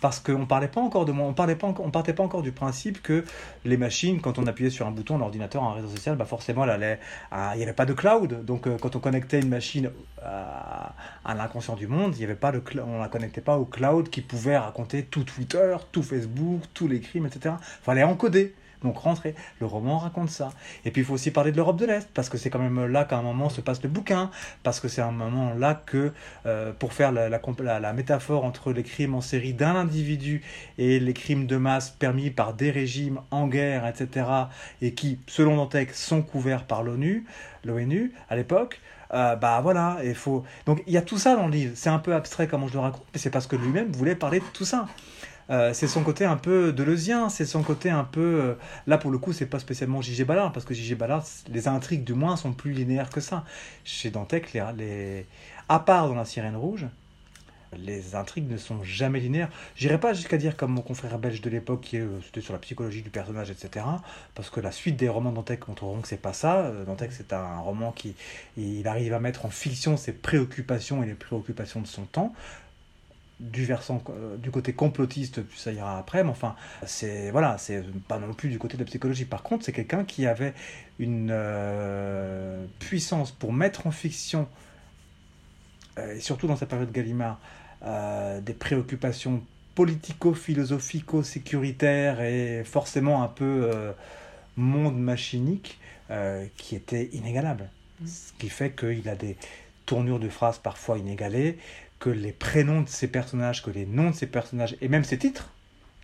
Parce qu'on parlait pas encore de on parlait partait pas encore du principe que les machines, quand on appuyait sur un bouton, l'ordinateur, un réseau social, bah forcément, allait, il n'y avait pas de cloud. Donc euh, quand on connectait une machine à, à l'inconscient du monde, il y avait pas de, on la connectait pas au cloud qui pouvait raconter tout Twitter, tout Facebook, tous les crimes, etc. Il fallait encoder. Donc rentrer. Le roman raconte ça. Et puis il faut aussi parler de l'Europe de l'Est, parce que c'est quand même là qu'à un moment se passe le bouquin, parce que c'est un moment là que, euh, pour faire la, métaphore entre les crimes en série d'un individu et les crimes de masse permis par des régimes en guerre, etc., et qui, selon Dantec, sont couverts par l'ONU, l'ONU à l'époque, euh, bah voilà, il faut. Donc il y a tout ça dans le livre. C'est un peu abstrait comment je le raconte, mais c'est parce que lui-même voulait parler de tout ça. Euh, c'est son côté un peu deleuzien, c'est son côté un peu... Euh, là, pour le coup, c'est pas spécialement J.G. Ballard, parce que J.G. Ballard, les intrigues, du moins, sont plus linéaires que ça. Chez Dantec, les, les... à part dans La Sirène Rouge, les intrigues ne sont jamais linéaires. J'irai pas jusqu'à dire comme mon confrère belge de l'époque qui euh, c'était sur la psychologie du personnage, etc. Parce que la suite des romans Dantec montreront que c'est pas ça. Dantec c'est un roman qui il arrive à mettre en fiction ses préoccupations et les préoccupations de son temps du versant euh, du côté complotiste, ça ira après, mais enfin, c'est voilà, c'est pas non plus du côté de la psychologie. Par contre, c'est quelqu'un qui avait une euh, puissance pour mettre en fiction, euh, et surtout dans sa période Gallimard, des préoccupations politico-philosophico-sécuritaires et forcément un peu monde machinique qui était inégalable. Mmh. Ce qui fait qu'il a des tournures de phrases parfois inégalées, que les prénoms de ces personnages, que les noms de ces personnages, et même ces titres,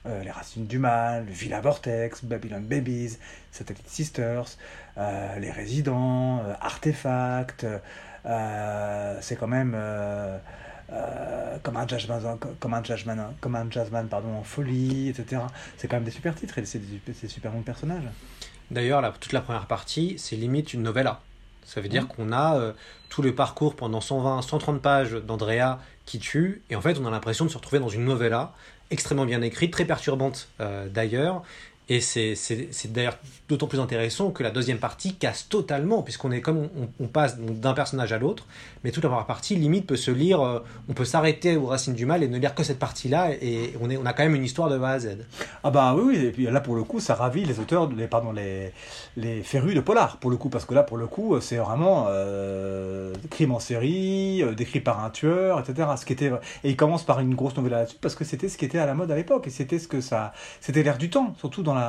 euh, Les Racines du Mal, Villa Vortex, Babylon Babies, Satellite Sisters, euh, Les Résidents, euh, Artefact, c'est quand même comme un jazzman, comme un jazzman, comme un pardon, en folie, etc. C'est quand même des super titres et c'est des, super bons personnages. D'ailleurs, toute la première partie, c'est limite une novella. Ça veut dire mmh. qu'on a euh, tout le parcours pendant 120, 130 pages d'Andrea qui tue, et en fait on a l'impression de se retrouver dans une novella extrêmement bien écrite, très perturbante euh, d'ailleurs, et c'est d'ailleurs d'autant plus intéressant que la deuxième partie casse totalement, puisqu'on est comme on, passe d'un personnage à l'autre, mais toute la première partie, limite, peut se lire, euh, on peut s'arrêter aux racines du mal et ne lire que cette partie-là, et on, est, on a quand même une histoire de A à Z. Ah bah oui, et puis là pour le coup, ça ravit les auteurs, les, pardon, les, les férus de polar, pour le coup, parce que là pour le coup, c'est vraiment euh, crime en série, euh, décrit par un tueur, etc. Ce qui était, et il commence par une grosse nouvelle là-dessus, parce que c'était ce qui était à la mode à l'époque, et c'était ce que ça, c'était l'air du temps, surtout dans la,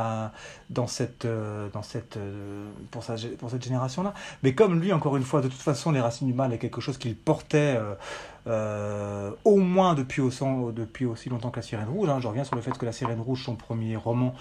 dans cette, euh, euh, génération-là. Mais comme lui, encore une fois, de toute façon, les racines du mal est quelque chose qu'il portait euh, au moins depuis, au, depuis aussi longtemps que La Sirène Rouge. Hein. Je reviens sur le fait que La Sirène Rouge, son premier roman,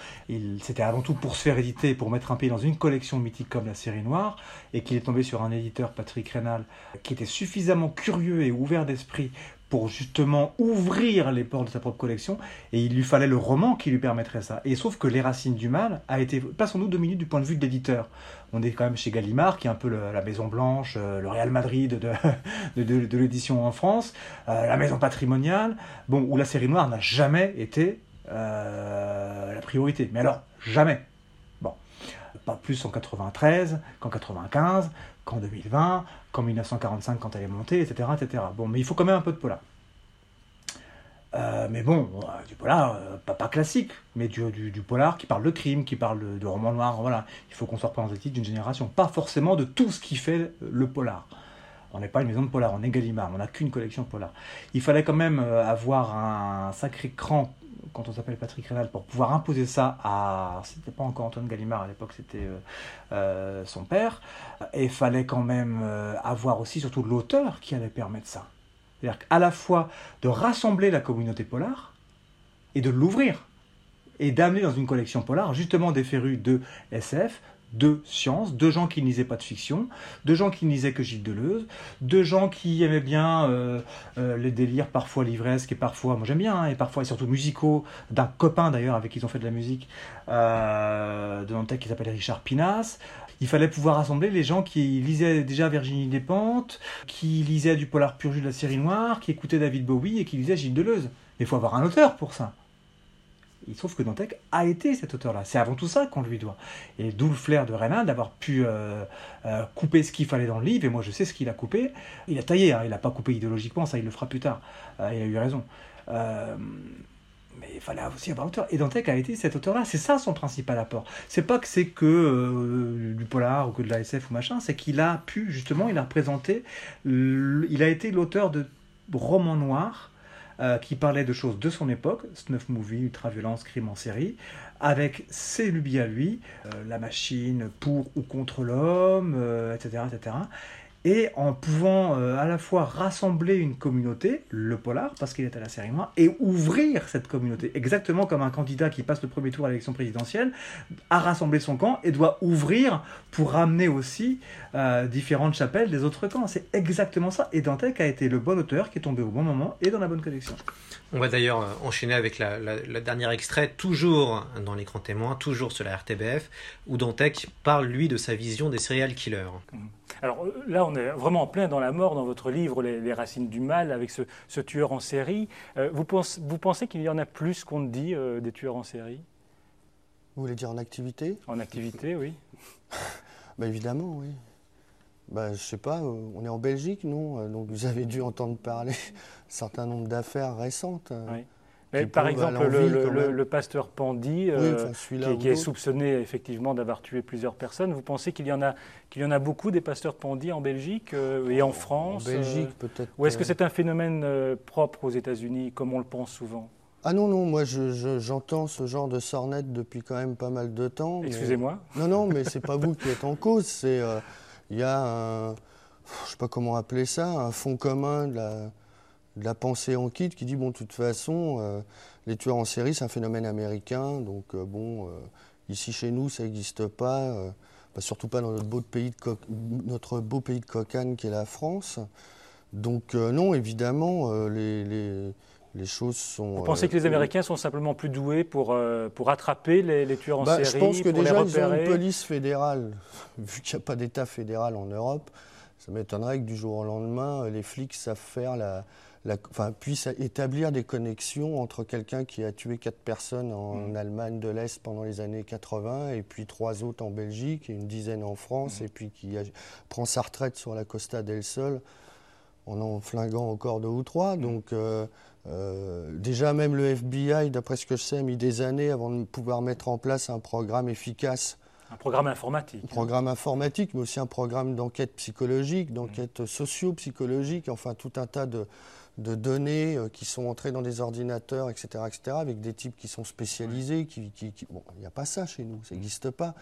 c'était avant tout pour se faire éditer, pour mettre un pays dans une collection mythique comme La Série Noire, et qu'il est tombé sur un éditeur, Patrick Rénal, qui était suffisamment curieux et ouvert d'esprit pour justement ouvrir les portes de sa propre collection, et il lui fallait le roman qui lui permettrait ça. Et sauf que Les Racines du Mal a été, passons-nous deux minutes du point de vue de l'éditeur. On est quand même chez Gallimard, qui est un peu la Maison Blanche, euh, le Real Madrid de l'édition en France, euh, la maison patrimoniale, bon, où la série noire n'a jamais été euh, la priorité. Mais alors, jamais. Bon, pas plus en 93 qu'en 95, qu'en 2020, qu'en 1945 quand elle est montée, etc., etc. Bon, mais il faut quand même un peu de polar. Euh, mais bon, euh, du polar, euh, pas, pas classique, mais du, polar qui parle de crime, qui parle de, roman noir, voilà. Il faut qu'on soit représentatif d'une génération, pas forcément de tout ce qui fait le polar. On n'est pas une maison de polar, on est Gallimard, on n'a qu'une collection polar. Il fallait quand même avoir un sacré cran quand on s'appelle Patrick Rénal pour pouvoir imposer ça à. C'était pas encore Antoine Gallimard à l'époque, c'était euh, euh, son père. Et il fallait quand même euh, avoir aussi surtout l'auteur qui allait permettre ça. C'est-à-dire qu'à la fois de rassembler la communauté polar et de l'ouvrir et d'amener dans une collection polar justement des férus de SF, de science, de gens qui ne lisaient pas de fiction, de gens qui ne lisaient que Gilles Deleuze, de gens qui aimaient bien euh, euh, les délires parfois livresques et parfois, moi j'aime bien, hein, et parfois et surtout musicaux, d'un copain d'ailleurs avec qui ils ont fait de la musique, euh, de Nantes qui s'appelle Richard Pinas. Il fallait pouvoir rassembler les gens qui lisaient déjà Virginie Despentes, qui lisaient du polar pur de la série noire, qui écoutaient David Bowie et qui lisaient Gilles Deleuze. Mais il faut avoir un auteur pour ça. Il se trouve que Dantec a été cet auteur-là. C'est avant tout ça qu'on lui doit. Et d'où le flair de Renan d'avoir pu euh, euh, couper ce qu'il fallait dans le livre. Et moi, je sais ce qu'il a coupé. Il a taillé, hein. il n'a pas coupé idéologiquement, ça, il le fera plus tard. Euh, il a eu raison. Mais il fallait aussi avoir l'auteur. Et Dantec a été cet auteur-là. C'est ça son principal apport. C'est pas que c'est que du polar ou que de la SF ou machin, c'est qu'il a pu, justement, il a représenté, il a été l'auteur de romans noirs euh, qui parlait de choses de son époque, snuff movie, ultra-violence, crime en série, avec ses lubies à lui, euh, la machine pour ou contre l'homme, euh, etc., etc. Et en pouvant euh, à la fois rassembler une communauté, le polar, parce qu'il est à la série noire, et ouvrir cette communauté, exactement comme un candidat qui passe le premier tour à l'élection présidentielle, a rassemblé son camp et doit ouvrir pour ramener aussi euh, différentes chapelles des autres camps. C'est exactement ça. Et Dantec a été le bon auteur qui est tombé au bon moment et dans la bonne collection. On va d'ailleurs euh, enchaîner avec la, la, la dernière extrait, toujours dans l'écran témoin, toujours sur la RTBF, où Dantec parle, lui, de sa vision des serial killers. Alors euh, là, on est vraiment en plein dans la mort dans votre livre, Les, les racines du mal, avec ce, ce tueur en série. Euh, vous, pense- vous pensez qu'il y en a plus qu'on ne dit euh, des tueurs en série? Vous voulez dire en activité? En activité, oui. Bah évidemment, oui. Bah, je sais pas, euh, on est en Belgique, non Euh, Donc vous avez dû entendre parler un certain nombre d'affaires récentes. euh, Oui. Mais par exemple, le, pasteur Pandy, Oui, euh, enfin, qui, est soupçonné effectivement d'avoir tué plusieurs personnes, vous pensez qu'il y en a, qu'il y en a beaucoup des pasteurs Pandy en Belgique euh, et en France Belgique, euh, peut-être, Ou est-ce que c'est un phénomène propre aux États-Unis, comme on le pense souvent? Ah non, non, moi je- je- j'entends ce genre de sornette depuis quand même pas mal de temps. mais- Excusez-moi. Non, non, mais c'est pas vous qui êtes en cause. C'est il y a un, je sais pas comment appeler ça, un fond commun de la, pensée en kit qui dit bon, de toute façon, euh, les tueurs en série c'est un phénomène américain, donc euh, bon, euh, ici chez nous ça n'existe pas, bah, surtout pas dans notre beau pays de co- notre beau pays de qui est la France. Donc non, évidemment, les, les choses sont. Vous pensez euh, que les Américains sont simplement plus doués pour, euh, pour attraper les, les tueurs en bah, série Je pense que pour déjà, ils ont une police fédérale. Vu qu'il n'y a pas d'État fédéral en Europe, ça m'étonnerait que du jour au lendemain, euh, les flics savent faire la, la- enfin, puissent établir des connexions entre quelqu'un qui a tué quatre personnes en Mm. Allemagne de l'Est pendant les années 80 et puis trois autres en Belgique et une dizaine en France Mm. et puis qui a- prend sa retraite sur la Costa del Sol en en flinguant encore deux ou trois. Donc euh, euh, déjà même le FBI, d'après ce que je sais, a mis des années avant de pouvoir mettre en place un programme efficace. Un programme informatique. Un programme informatique, mais aussi un programme d'enquête psychologique, d'enquête socio-psychologique, enfin tout un tas de, de données euh, qui sont entrées dans des ordinateurs, etc., etc., avec des types qui sont spécialisés. Qui, qui- qui- Bon, il n'y a pas ça chez nous, ça n'existe pas.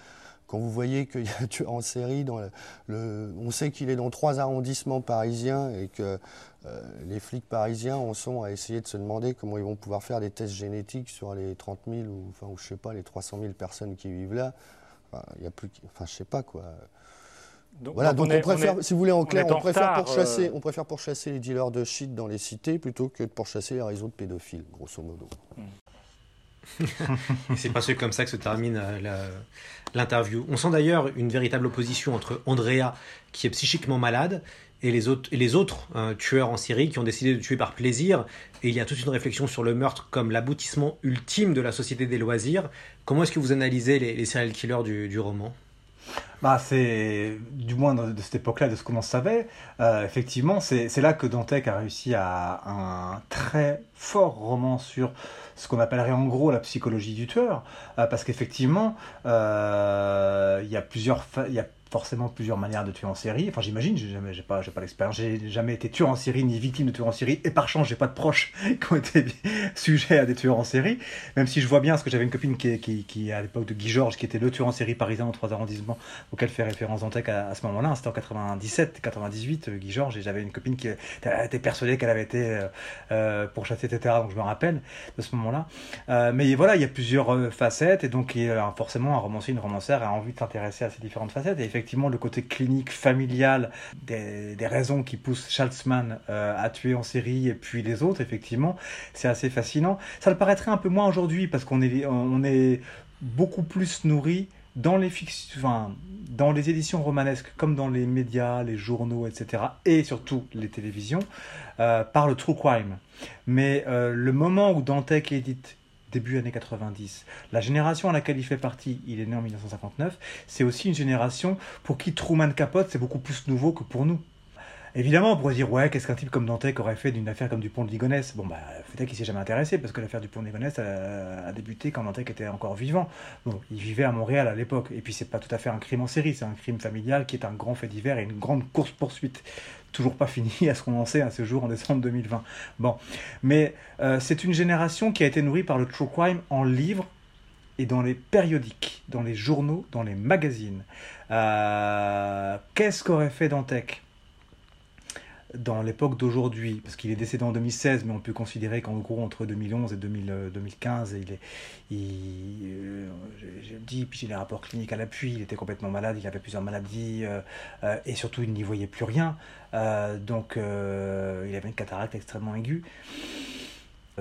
Quand vous voyez qu'il y a un tueur en série, dans le, le- on sait qu'il est dans trois arrondissements parisiens et que euh, les flics parisiens en sont à essayer de se demander comment ils vont pouvoir faire des tests génétiques sur les 30 000 ou, enfin, ou je sais pas, les 300 000 personnes qui vivent là. Enfin, il y a plus, enfin, je sais pas quoi. Donc, Voilà, donc on on, est- préfère, on est- si vous voulez, en clair, est on, en préfère retard, pourchasser, euh, on préfère pourchasser les dealers de shit dans les cités plutôt que de pourchasser les réseaux de pédophiles, grosso modo. Et c'est pas comme ça que se termine euh, l'interview. On sent d'ailleurs une véritable opposition entre Andrea, qui est psychiquement malade, et les autres, et les autres euh, tueurs en série qui ont décidé de tuer par plaisir. Et il y a toute une réflexion sur le meurtre comme l'aboutissement ultime de la société des loisirs. Comment est-ce que vous analysez les, les serial killers du, du roman? Bah, c'est, du moins de, cette époque-là, de ce que l'on savait, euh, effectivement, c'est là que Dantec a réussi à un très fort roman sur ce qu'on appellerait en gros la psychologie du tueur, euh, parce qu'effectivement, euh, il y a plusieurs, il forcément plusieurs manières de tuer en série. Enfin, j'imagine, j'ai jamais, j'ai pas, j'ai pas l'expérience, j'ai jamais été tueur en série ni victime de tueur en série, et par chance, j'ai pas de proches qui ont été sujets à des tueurs en série. Même si je vois bien, parce que j'avais une copine qui, qui, qui à l'époque de Guy Georges, qui était le tueur en série parisien en trois arrondissements, auquel fait référence Dantec à, à ce moment-là. C'était en 97, 98, euh, Guy Georges, et j'avais une copine qui était persuadée qu'elle avait été euh, euh, pourchassée, etc. Donc je me rappelle de ce moment-là. Mais voilà, il y a plusieurs facettes, et donc forcément un romancier, une romancière a envie de s'intéresser à ces différentes facettes. Et effectivement, le côté clinique, familial, des, raisons qui poussent Schaltzmann euh, à tuer en série, et puis les autres, effectivement, c'est assez fascinant. Ça le paraîtrait un peu moins aujourd'hui, parce qu'on est, on est beaucoup plus nourri dans les fictions, enfin, dans les éditions romanesques, comme dans les médias, les journaux, etc., et surtout les télévisions, euh, par le true crime. Mais euh, le moment où Dantec édite début années 90, la génération à laquelle il fait partie, il est né en 1959, c'est aussi une génération pour qui Truman Capote, c'est beaucoup plus nouveau que pour nous. Évidemment, on pourrait dire, ouais, qu'est-ce qu'un type comme Dantec aurait fait d'une affaire comme Dupont de Ligonnès? Bon, bah, peut-être qu'il s'y est jamais intéressé, parce que l'affaire Dupont de Ligonnès a, a débuté quand Dantec était encore vivant. Bon, il vivait à Montréal à l'époque. Et puis, c'est pas tout à fait un crime en série, c'est un crime familial qui est un grand fait divers et une grande course-poursuite. Toujours pas fini à ce qu'on en sait à ce jour en décembre 2020. Bon. Mais euh, c'est une génération qui a été nourrie par le true crime en livres et dans les périodiques, dans les journaux, dans les magazines. Euh, Qu'est-ce qu'aurait fait Dantec? Dans l'époque d'aujourd'hui, parce qu'il est décédé en 2016, mais on peut considérer qu'en gros entre 2011 et 2000, euh, 2015, il est, il, euh, puis j'ai les rapports cliniques à l'appui, il était complètement malade, il avait plusieurs maladies, euh, euh, et surtout il n'y voyait plus rien, donc il avait une cataracte extrêmement aiguë.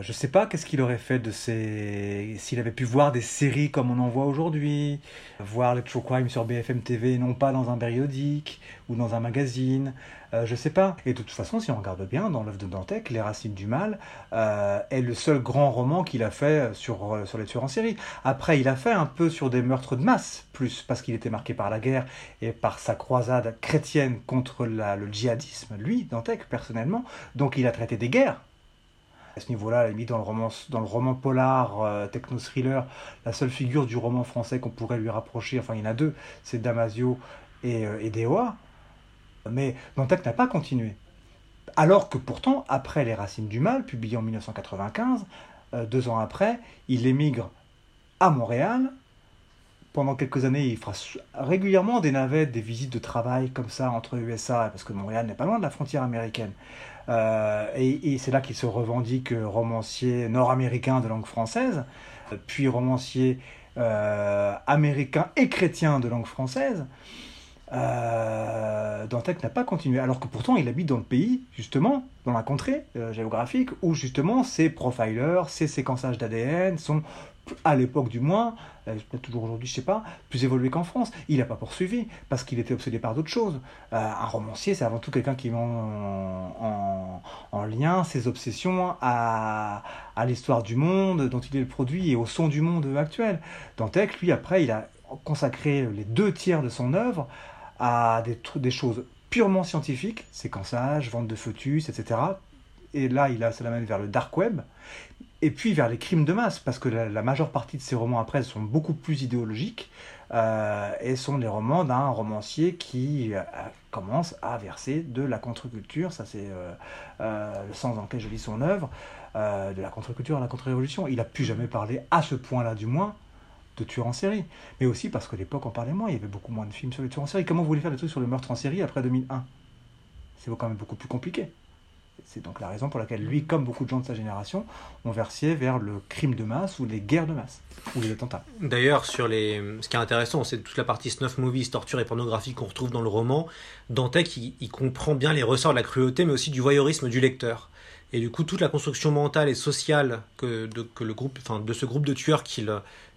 Je sais pas qu'est-ce qu'il aurait fait de ces. S'il avait pu voir des séries comme on en voit aujourd'hui, voir les True Crime sur BFM TV, non pas dans un périodique ou dans un magazine, euh, je sais pas. Et de toute façon, si on regarde bien, dans l'œuvre de Dantec, Les Racines du Mal euh, est le seul grand roman qu'il a fait sur, euh, sur les tueurs en série. Après, il a fait un peu sur des meurtres de masse, plus parce qu'il était marqué par la guerre et par sa croisade chrétienne contre le djihadisme, lui, Dantec, personnellement. Donc il a traité des guerres. À ce niveau-là, à la limite, dans le roman, polar, euh, techno-thriller, la seule figure du roman français qu'on pourrait lui rapprocher, enfin il y en a deux, c'est Damasio et, euh, Deoa. Mais Dantec n'a pas continué. Alors que pourtant, après Les Racines du Mal, publié en 1995, euh, deux ans après, il émigre à Montréal. Pendant quelques années, il fera régulièrement des navettes, des visites de travail comme ça entre USA, parce que Montréal n'est pas loin de la frontière américaine. Euh, et, c'est là qu'il se revendique euh, romancier nord-américain de langue française, puis romancier euh, américain et chrétien de langue française. Dantec n'a pas continué, alors que pourtant il habite dans le pays, justement, dans la contrée géographique, où justement ces profilers, ces séquençages d'ADN sont, à l'époque du moins, euh, peut-être toujours aujourd'hui, je sais pas, plus évolués qu'en France. Il n'a pas poursuivi, parce qu'il était obsédé par d'autres choses. Euh, un romancier, c'est avant tout quelqu'un qui met en, en- en lien ses obsessions à, l'histoire du monde dont il est le produit et au son du monde actuel. Dantec, lui, après, il a consacré les deux tiers de son œuvre à des choses purement scientifiques, séquençage, vente de foetus, etc. Et là, il a, ça l'amène vers le dark web, et puis vers les crimes de masse, parce que la, majeure partie de ses romans après sont beaucoup plus idéologiques, euh, et sont les romans d'un romancier qui euh, commence à verser de la contre-culture, ça c'est le sens dans lequel je lis son œuvre, euh, de la contre-culture à la contre-révolution. Il a plus jamais parlé, à ce point-là du moins, de tueurs en série. Mais aussi parce que l'époque en parlait moins, il y avait beaucoup moins de films sur les tueurs en série. Comment vous voulez faire des trucs sur le meurtre en série après 2001 C'est quand même beaucoup plus compliqué. C'est donc la raison pour laquelle lui, comme beaucoup de gens de sa génération, ont versé vers le crime de masse ou les guerres de masse, ou les attentats. D'ailleurs, sur les... ce qui est intéressant, c'est toute la partie snuff movies, torture et pornographie qu'on retrouve dans le roman. Dantec, il, comprend bien les ressorts de la cruauté, mais aussi du voyeurisme du lecteur. Et du coup, toute la construction mentale et sociale que, de, que le groupe, enfin, de ce groupe de tueurs qu'il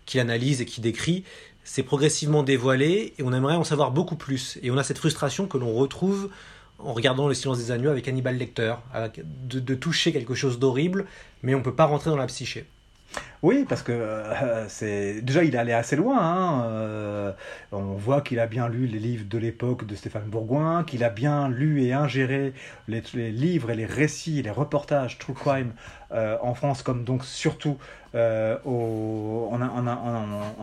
qu'il analyse et qu'il décrit, c'est progressivement dévoilé et on aimerait en savoir beaucoup plus. Et on a cette frustration que l'on retrouve en regardant Le silence des agneaux avec Hannibal Lecter, de, de toucher quelque chose d'horrible, mais on ne peut pas rentrer dans la psyché. Oui, parce que euh, c'est déjà il est allé assez loin. Hein, euh, on voit qu'il a bien lu les livres de l'époque de Stéphane Bourgoin, qu'il a bien lu et ingéré les, livres et les récits, les reportages true crime euh, en France, comme donc surtout en,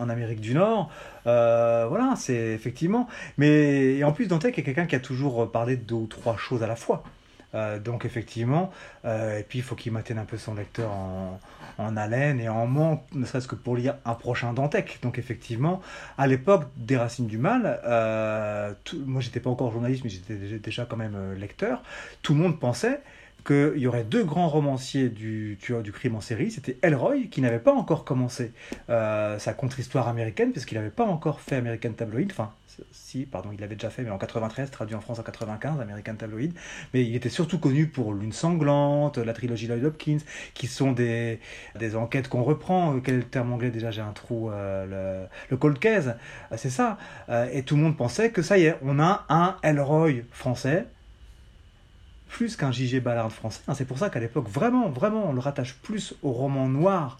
Amérique du Nord. Voilà, c'est effectivement. Mais en plus, Dantec est quelqu'un qui a toujours parlé de deux ou trois choses à la fois. Donc effectivement, et puis il faut qu'il maintienne un peu son lecteur en, en haleine et en manque, ne serait-ce que pour lire un prochain Dantec. Donc effectivement, à l'époque des Racines du Mal, euh, moi j'étais pas encore journaliste, mais j'étais déjà quand même euh, lecteur, tout le monde pensait qu'il y aurait deux grands romanciers du tueur du crime en série. C'était Elroy, qui n'avait pas encore commencé euh, sa contre-histoire américaine, puisqu'il n'avait pas encore fait American Tabloid. Enfin, si, pardon, il l'avait déjà fait, mais en 93, traduit en France en 95, American Tabloid. Mais il était surtout connu pour Lune sanglante, la trilogie Lloyd Hopkins, qui sont des, des enquêtes qu'on reprend. Quel est le terme anglais déjà J'ai un trou. Euh, le, le cold case, c'est ça. Euh, et tout le monde pensait que ça y est, on a un Elroy français plus qu'un J.G. Ballard français. C'est pour ça qu'à l'époque, vraiment, vraiment, on le rattache plus au roman noir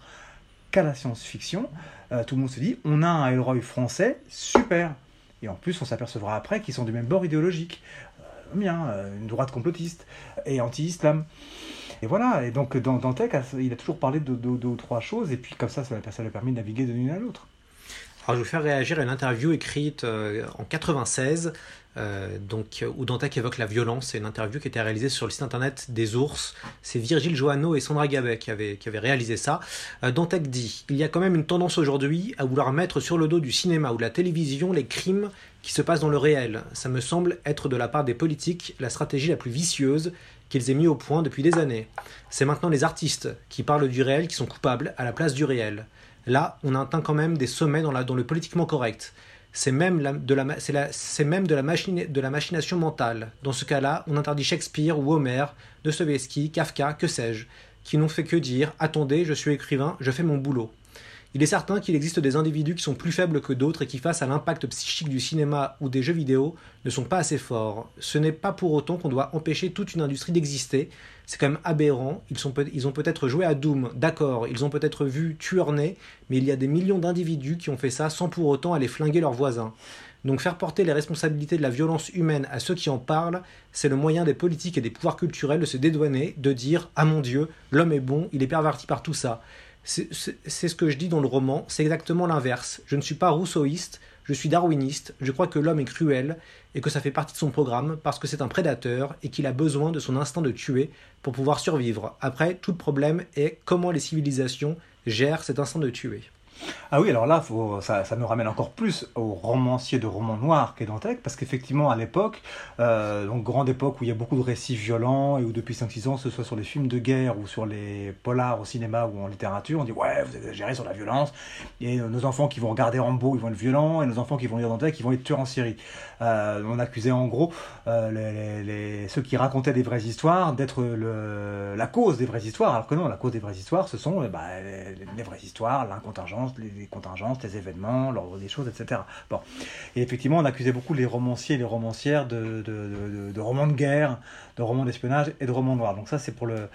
qu'à la science-fiction. Euh, tout le monde se dit, on a un Elroy français, super. Et en plus, on s'apercevra après qu'ils sont du même bord idéologique. Euh, bien, euh, une droite complotiste et anti-islam. Et voilà, et donc dans Dantec, il a toujours parlé de deux ou trois choses, et puis comme ça, ça lui a permis de naviguer de l'une à l'autre. Alors, je vais vous faire réagir à une interview écrite euh, en 96, euh, donc, où Dantec évoque la violence. C'est une interview qui été réalisée sur le site internet des Ours. C'est Virgile Joanneau et Sandra Gabet qui avaient, qui avaient réalisé ça. Euh, Dantec dit Il y a quand même une tendance aujourd'hui à vouloir mettre sur le dos du cinéma ou de la télévision les crimes qui se passent dans le réel. Ça me semble être de la part des politiques la stratégie la plus vicieuse qu'ils aient mis au point depuis des années. C'est maintenant les artistes qui parlent du réel qui sont coupables à la place du réel. Là, on atteint quand même des sommets dans, le politiquement correct. C'est même, la, de, la, c'est même de, la machine, de la machination mentale. Dans ce cas-là, on interdit Shakespeare ou Homer, Dostoevsky, Kafka, que sais-je, qui n'ont fait que dire Attendez, je suis écrivain, je fais mon boulot. Il est certain qu'il existe des individus qui sont plus faibles que d'autres et qui, face à l'impact psychique du cinéma ou des jeux vidéo, ne sont pas assez forts. Ce n'est pas pour autant qu'on doit empêcher toute une industrie d'exister. C'est quand même aberrant. Ils, ils ont peut-être joué à Doom, d'accord, ils ont peut-être vu Tueur-Né, mais il y a des millions d'individus qui ont fait ça sans pour autant aller flinguer leurs voisins. Donc faire porter les responsabilités de la violence humaine à ceux qui en parlent, c'est le moyen des politiques et des pouvoirs culturels de se dédouaner, de dire ⁇ Ah mon Dieu, l'homme est bon, il est perverti par tout ça ⁇ c'est ce que je dis dans le roman, c'est exactement l'inverse. Je ne suis pas rousseauiste, je suis darwiniste, je crois que l'homme est cruel et que ça fait partie de son programme parce que c'est un prédateur et qu'il a besoin de son instinct de tuer pour pouvoir survivre. Après, tout le problème est comment les civilisations gèrent cet instinct de tuer. Ah oui, alors là, ça, ça, me ramène encore plus au romancier de romans noirs qu'est Dantec, parce qu'effectivement, à l'époque, euh, donc grande époque où il y a beaucoup de récits violents, et où depuis 5-6 ans, ce soit sur les films de guerre ou sur les polars au cinéma ou en littérature, on dit ouais, vous exagérez sur la violence, et nos enfants qui vont regarder Rambo, ils vont être violents, et nos enfants qui vont lire Dantec, ils vont être tueurs en série. Euh, on accusait en gros euh, les, ceux qui racontaient des vraies histoires d'être la cause des vraies histoires, alors que non, la cause des vraies histoires, ce sont bah, les, les vraies histoires, l'incontingence, les, contingences, les événements, l'ordre des choses, etc. Bon. Et effectivement, on accusait beaucoup les romanciers et les romancières de, romans de guerre, de romans d'espionnage et de romans noirs. Donc ça, c'est pour, le,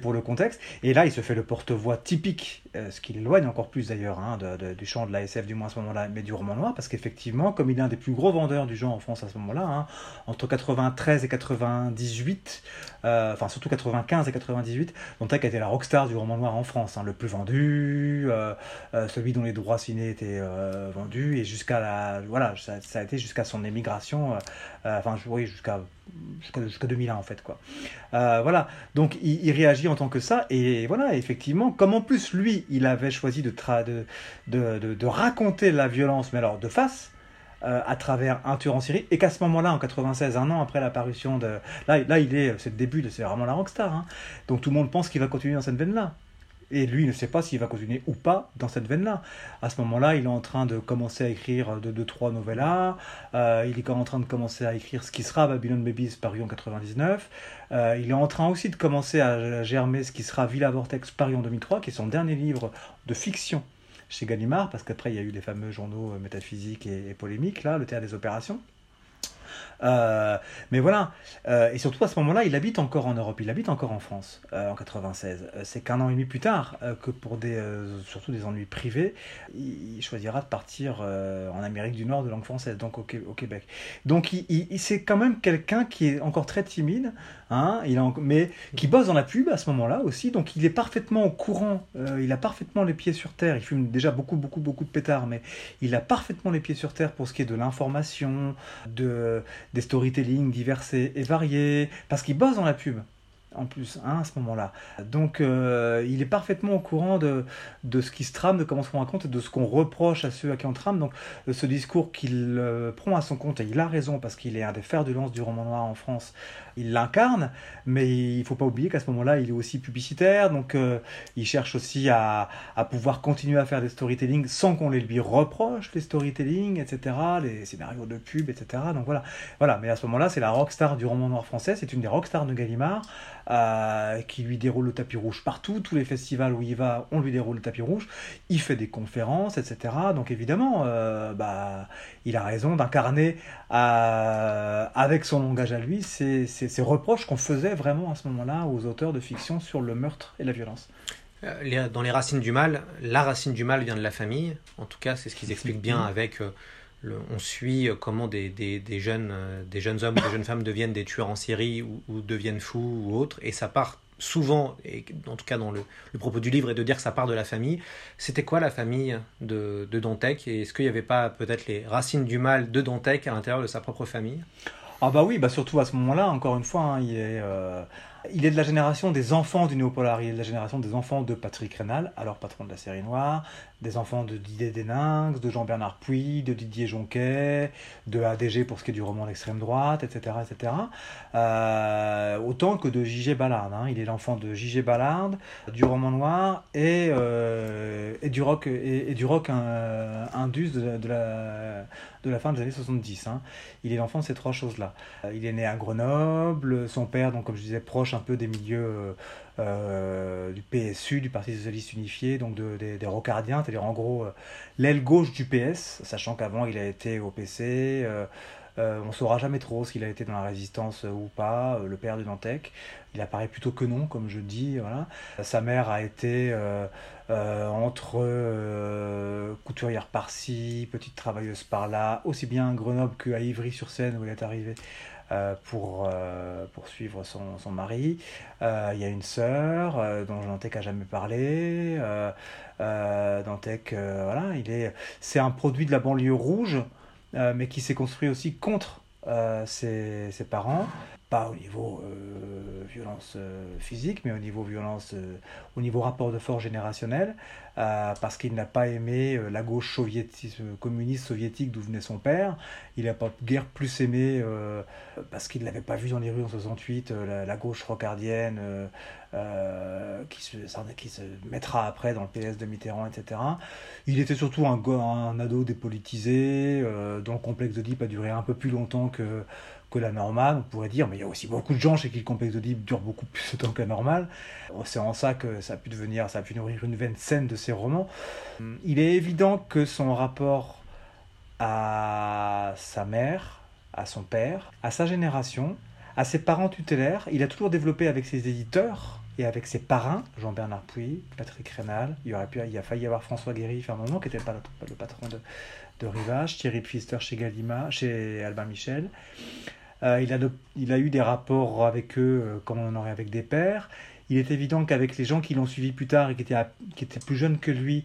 pour le contexte. Et là, il se fait le porte-voix typique, ce qui l'éloigne encore plus d'ailleurs hein, du champ de la SF, du moins à ce moment-là, mais du roman noir, parce qu'effectivement, comme il est un des plus gros vendeurs du genre en France à ce moment-là, hein, entre 93 et 98, euh, enfin surtout 95 et 98, Dantec a la rockstar du roman noir en France, hein, le plus vendu, euh, euh, celui dont les droits ciné étaient euh, vendus, et jusqu'à la, voilà, ça, a été jusqu'à son émigration, euh, enfin oui, jusqu'à jusqu'à jusqu 2001 en fait quoi. voilà, donc il, réagit en tant que ça, et voilà, effectivement, comme en plus lui, il avait choisi de, de, de, de, de raconter la violence, mais alors de face, euh, à travers un tueur en série, et qu'à ce moment-là, en 96, un an après l'apparition de... Là, là, il est, c'est le début, c'est vraiment la rockstar. Hein. Donc tout le monde pense qu'il va continuer dans cette veine-là. Et lui ne sait pas s'il va continuer ou pas dans cette veine-là. À ce moment-là, il est en train de commencer à écrire de deux, trois novellas. Euh, il est en train de commencer à écrire ce qui sera Babylon Babies paru en 99. Euh, il est en train aussi de commencer à germer ce qui sera Villa Vortex paru en 2003, qui est son dernier livre de fiction chez Gallimard, parce qu'après il y a eu les fameux journaux euh, métaphysiques et, et polémiques, là, le théâtre des opérations. Euh, mais voilà, euh, et surtout à ce moment-là, il habite encore en Europe, il habite encore en France euh, en 96. c'est qu'un an et demi plus tard que pour des, surtout des ennuis privés, il, choisira de partir en Amérique du Nord de langue française, donc au, Québec. Donc c'est quand même quelqu'un qui est encore très timide, hein, il a, mais qui bosse dans la pub à ce moment-là aussi, donc il est parfaitement au courant, il a parfaitement les pieds sur terre, il fume déjà beaucoup, beaucoup, beaucoup de pétards, mais il a parfaitement les pieds sur terre pour ce qui est de l'information, de des storytelling divers et, variés, parce qu'il bosse dans la pub en plus hein, à ce moment-là. Donc euh, il est parfaitement au courant de, de ce qui se trame, de comment se raconte, de ce qu'on reproche à ceux à qui on trame. Donc euh, ce discours qu'il euh, prend à son compte, et il a raison parce qu'il est un des fers de lance du roman noir en France, il l'incarne, mais il faut pas oublier qu'à ce moment-là, il est aussi publicitaire, donc il cherche aussi à, à, pouvoir continuer à faire des storytelling sans qu'on les lui reproche, les storytelling, etc., les scénarios de pub, etc. Donc voilà, voilà. mais à ce moment-là, c'est la rockstar du roman noir français, c'est une des rockstars de Gallimard. Euh, qui lui déroule le tapis rouge partout. Tous les festivals où il va, on lui déroule le tapis rouge. Il fait des conférences, etc. Donc évidemment, euh, bah, il a raison d'incarner euh, avec son langage à lui ces, ces, reproches qu'on faisait vraiment à ce moment-là aux auteurs de fiction sur le meurtre et la violence. Dans les racines du mal, la racine du mal vient de la famille. En tout cas, c'est ce qu'ils expliquent bien avec on suit euh, comment des, jeunes, euh, des jeunes hommes des jeunes femmes deviennent des tueurs en série ou, deviennent fous ou autres, et ça part souvent, et en tout cas dans le, propos du livre, est de dire que ça part de la famille. C'était quoi la famille de, de Dantec? Et est-ce qu'il n'y avait pas peut-être les racines du mal de Dantec à l'intérieur de sa propre famille? Ah bah oui, bah surtout à ce moment-là, encore une fois, hein, il est... Euh, il est de la génération des enfants du Néopolar, il est de la génération des enfants de Patrick Rénal, alors patron de la série Noire, des enfants de Didier Deninx, de Jean-Bernard Puy, de Didier Jonquet, de ADG pour ce qui est du roman d'extrême droite, etc. etc. Euh, autant que de J.G. Ballard. Hein. Il est l'enfant de J.G. Ballard, du roman noir et, euh, et du rock, et, du rock indus de, la, de la fin des années 70. Hein. Il est l'enfant de ces trois choses-là. Il est né à Grenoble, son père, donc comme je disais, proche un peu des milieux euh, du PSU, du Parti Socialiste Unifié, donc des, rocardiens, c'est-à-dire en gros euh, l'aile gauche du PS, sachant qu'avant il a été au PC. Euh, on ne saura jamais trop s'il a été dans la résistance ou pas, le père de Dantec. Il apparaît plutôt que non, comme je dis. Voilà. Sa mère a été entre couturière par-ci, petite travailleuse par-là, aussi bien à Grenoble qu'à Ivry-sur-Seine où elle est arrivée. Euh, pour euh, poursuivre son, son mari. Euh, il y a une sœur dont Dantec a jamais parlé. Dantec, voilà, il est, c'est un produit de la banlieue rouge, mais qui s'est construit aussi contre ses, ses, parents pas au niveau euh, violence euh, physique, mais au niveau violence, euh, au niveau rapport de force générationnel, parce qu'il n'a pas aimé la gauche soviétique, communiste soviétique d'où venait son père. Il n'a pas guère plus aimé parce qu'il ne l'avait pas vu dans les rues en 68, la, gauche rocardienne qui, se, qui se mettra après dans le PS de Mitterrand, etc. Il était surtout un, ado dépolitisé, dont le complexe d'Oedipe a duré un peu plus longtemps que que la normale, on pourrait dire, mais il y a aussi beaucoup de gens chez qui le complexe d'Oedipe dure beaucoup plus de temps que la normale. C'est en ça que ça a pu devenir, ça a pu nourrir une veine saine de ses romans. Il est évident que son rapport à sa mère, à son père, à sa génération, à ses parents tutélaires, il a toujours développé avec ses éditeurs et avec ses parrains, Jean-Bernard Puy, Patrick Rénal, il, aurait pu, il a failli y avoir François Guéry, un moment, qui était pas le, patron de, Rivage, Thierry Pfister chez Galima, chez Albin Michel. Euh, il, a il a eu des rapports avec eux euh, comme on en aurait avec des pères. Il est évident qu'avec les gens qui l'ont suivi plus tard et qui étaient, qui étaient plus jeunes que lui,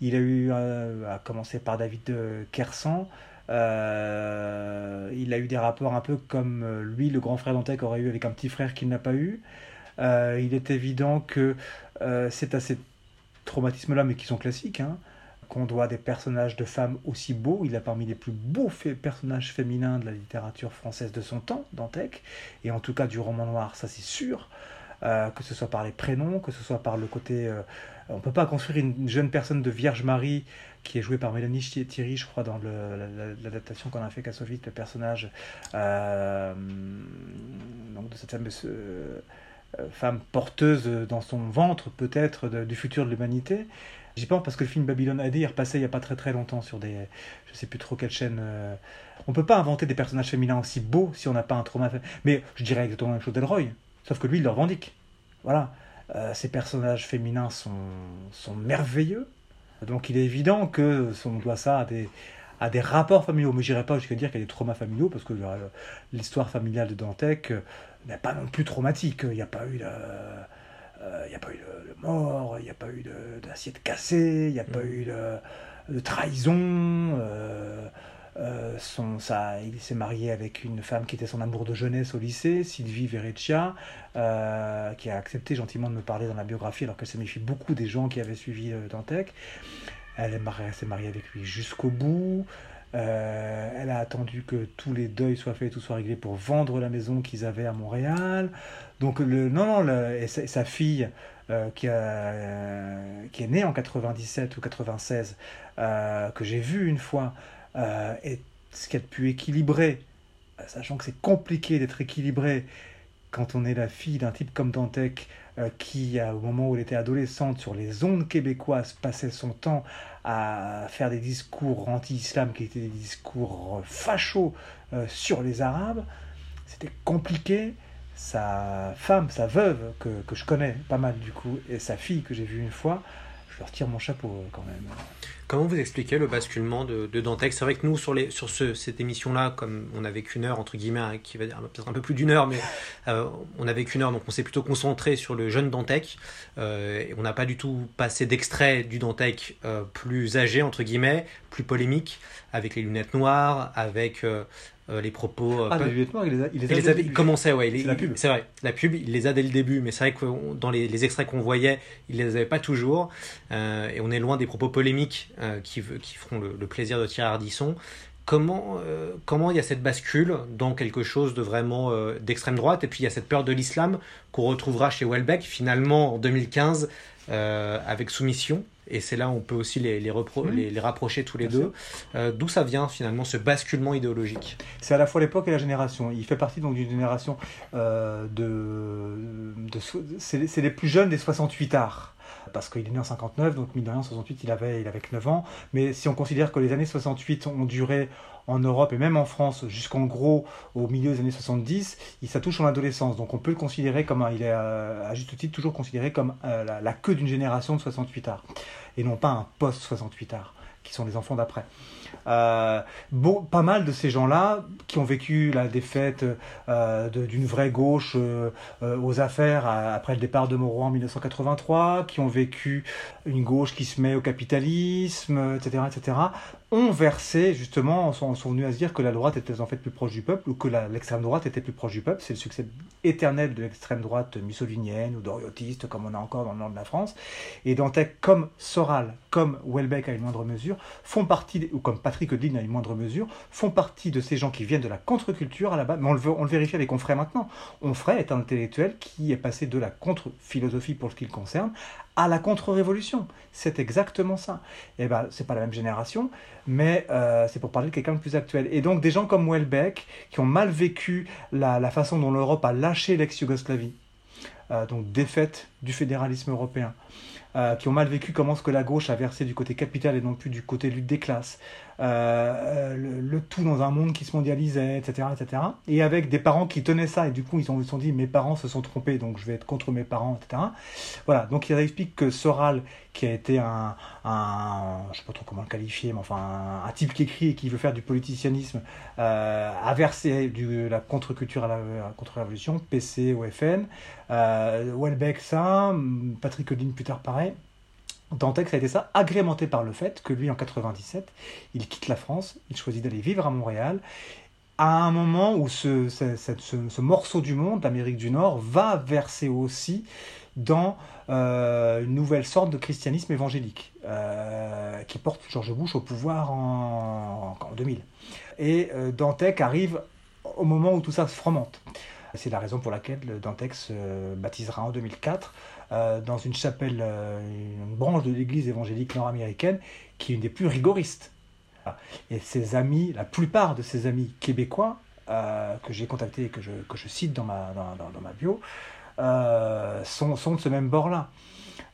il a eu, euh, à commencer par David Kersan, il a eu des rapports un peu comme lui, le grand frère Dantec, aurait eu avec un petit frère qu'il n'a pas eu. il est évident que c'est à ces traumatismes-là, mais qui sont classiques, hein, qu'on doit des personnages de femmes aussi beaux. Il a parmi les plus beaux personnages féminins de la littérature française de son temps, Dantec, et en tout cas du roman noir, ça c'est sûr. Euh, que ce soit par les prénoms, que ce soit par le côté... Euh, on ne peut pas construire une jeune personne de Vierge Marie qui est jouée par Mélanie Thierry, je crois, dans l'adaptation qu'on a fait Kassovitz, le personnage euh, de cette fameuse femme porteuse dans son ventre, peut-être, du futur de l'humanité. J'y pense parce que le film Babylone AD est repassé il n'y a pas très très longtemps sur des. Je sais plus trop quelle chaîne. On peut pas inventer des personnages féminins aussi beaux si on n'a pas un trauma. Mais je dirais exactement la même chose d'Elroy. Sauf que lui, il le revendique. Voilà. Euh, ces personnages féminins sont, sont merveilleux. Donc il est évident que on doit ça à des, à des rapports familiaux. Mais je n'irai pas jusqu'à dire qu'il y a des traumas familiaux, parce que euh, l'histoire familiale de Dantec euh, n'est pas non plus traumatique. Il n'y a pas eu de, il y a pas eu de, mort, il n'y a pas eu d'assiette cassée, il n'y a pas mm. eu de, de trahison. Euh, son, ça, il s'est marié avec une femme qui était son amour de jeunesse au lycée, Sylvie Vereccia, euh, qui a accepté gentiment de me parler dans la biographie alors qu'elle s'est méfie beaucoup des gens qui avaient suivi euh, Dantec. Elle s'est mariée avec lui jusqu'au bout. Elle a attendu que tous les deuils soient faits, tout soit réglé pour vendre la maison qu'ils avaient à Montréal. Donc, le, non, non, et sa, fille, qui, a, qui est née en 97 ou 96, que j'ai vue une fois, euh, et ce qui a pu équilibrer, euh, sachant que c'est compliqué d'être équilibré quand on est la fille d'un type comme Dantec, euh, qui, au moment où elle était adolescente, sur les ondes québécoises, passait son temps à faire des discours anti-islam qui étaient des discours fachos sur les Arabes, c'était compliqué. Sa femme, sa veuve, que, que, je connais pas mal du coup, et sa fille que j'ai vue une fois, je leur tire mon chapeau quand même. Comment vous expliquez le basculement de, de Dantec? C'est vrai que nous, sur, les, sur ce, cette émission-là, comme on n'avait qu'une heure, entre guillemets, hein, qui va dire peut-être un peu plus d'une heure, mais euh, on n'avait qu'une heure, donc on s'est plutôt concentré sur le jeune Dantec. Euh, on n'a pas du tout passé d'extrait du Dantec euh, plus âgé, entre guillemets, plus polémique, avec les lunettes noires, avec euh, les propos. Euh, ah, les il les a, il les, a il commençait, ouais. C'est la pub. C'est vrai, la pub, il les a dès le début, mais c'est vrai que dans les, les extraits qu'on voyait, il les avait pas toujours. Euh, et on est loin des propos polémiques qui, qui feront le, plaisir de Thierry Ardisson. Comment, comment il y a cette bascule dans quelque chose de vraiment d'extrême droite, et puis il y a cette peur de l'islam qu'on retrouvera chez Welbeck finalement en 2015 avec Soumission. Et c'est là où on peut aussi les, les, les, rapprocher tous les deux. Euh, d'où ça vient finalement ce basculement idéologique? C'est à la fois l'époque et la génération. Il fait partie donc d'une génération euh, de. C'est les plus jeunes des 68 arts parce qu'il est né en 59, donc mine de rien, 68, il avait, il avait 9 ans. Mais si on considère que les années 68 ont duré en Europe et même en France jusqu'en gros au milieu des années 70, il, ça touche en adolescence. Donc on peut le considérer comme, il est euh, à juste titre toujours considéré comme euh, la, queue d'une génération de 68 arts et non pas un post-68 arts qui sont les enfants d'après. Euh, pas mal de ces gens-là qui ont vécu la défaite euh, d'une vraie gauche euh, aux affaires après le départ de Moreau en 1983, qui ont vécu une gauche qui se met au capitalisme, etc., etc., ont versé, justement, sont, venus à se dire que la droite était en fait plus proche du peuple ou que l'extrême droite était plus proche du peuple. C'est le succès éternel de l'extrême droite mussolinienne ou doriotiste, comme on a encore dans le nord de la France. Et Dantec, comme Soral, comme Welbeck à une moindre mesure, font partie, ou comme Patrick Odin à une moindre mesure, font partie de ces gens qui viennent de la contre-culture à la base. Mais on le, on le vérifie avec Onfray maintenant. Onfray est un intellectuel qui est passé de la contre-philosophie pour ce qui le concerne à la contre-révolution. C'est exactement ça. Et eh ben, c'est pas la même génération, mais euh, c'est pour parler de quelqu'un de plus actuel. Et donc des gens comme Welbeck, qui ont mal vécu la, façon dont l'Europe a lâché l'ex-Yougoslavie, euh, donc défaite du fédéralisme européen, euh, qui ont mal vécu comment ce que la gauche a versé du côté capital et non plus du côté lutte des classes, euh, le, tout dans un monde qui se mondialisait, etc., etc. Et avec des parents qui tenaient ça, et du coup ils, se sont dit mes parents se sont trompés, donc je vais être contre mes parents, etc. Voilà, donc il explique que Soral, qui a été un, un je sais pas trop comment le qualifier, mais enfin un, type qui écrit et qui veut faire du politicianisme, euh, a versé la contre-culture à la, contre-révolution, PC, OFN, euh, Welbeck ça, Patrick Odin plus tard pareil. Dantec, ça a été ça, agrémenté par le fait que lui, en 97, il quitte la France, il choisit d'aller vivre à Montréal, à un moment où ce, ce, morceau du monde, l'Amérique du Nord, va verser aussi dans une nouvelle sorte de christianisme évangélique qui porte George Bush au pouvoir en, en 2000. Et Dantec arrive au moment où tout ça se fromente. C'est la raison pour laquelle Dantec se baptisera en 2004 euh, dans une chapelle, euh, une branche de l'église évangélique nord-américaine qui est une des plus rigoristes. Et ses amis, la plupart de ses amis québécois, euh, que j'ai contactés et que je, que je cite dans ma, dans, dans, ma bio, sont, sont, de ce même bord-là.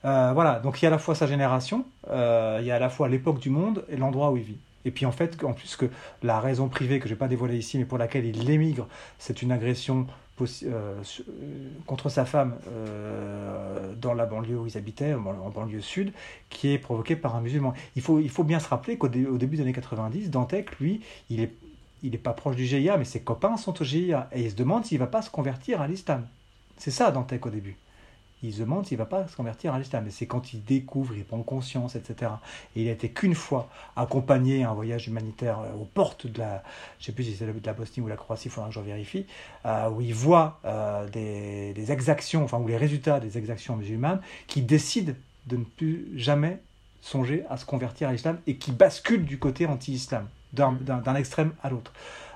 voilà, donc il y a à la fois sa génération, il y a à la fois l'époque du monde et l'endroit où il vit. Et puis en fait, en plus que la raison privée que je n'ai pas dévoilée ici, mais pour laquelle il émigre, c'est une agression euh, contre sa femme euh, dans la banlieue où ils habitaient, en banlieue sud, qui est provoquée par un musulman. Il faut, il faut bien se rappeler qu'au début des années 90, Dantec, lui, il est, il n'est pas proche du GIA, mais ses copains sont au GIA. Et il se demande s'il va pas se convertir à l'islam. C'est ça Dantec au début il se demande s'il ne va pas se convertir à l'islam. Mais c'est quand il découvre, il prend conscience, etc. Et il a été qu'une fois accompagné à un voyage humanitaire euh, aux portes de la, je sais plus si c'est de la Bosnie ou la Croatie, il faudra que je vérifie, euh, où il voit euh, des, exactions, enfin, ou les résultats des exactions musulmanes, qui décide de ne plus jamais songer à se convertir à l'islam et qui bascule du côté anti-islam, d'un extrême à l'autre.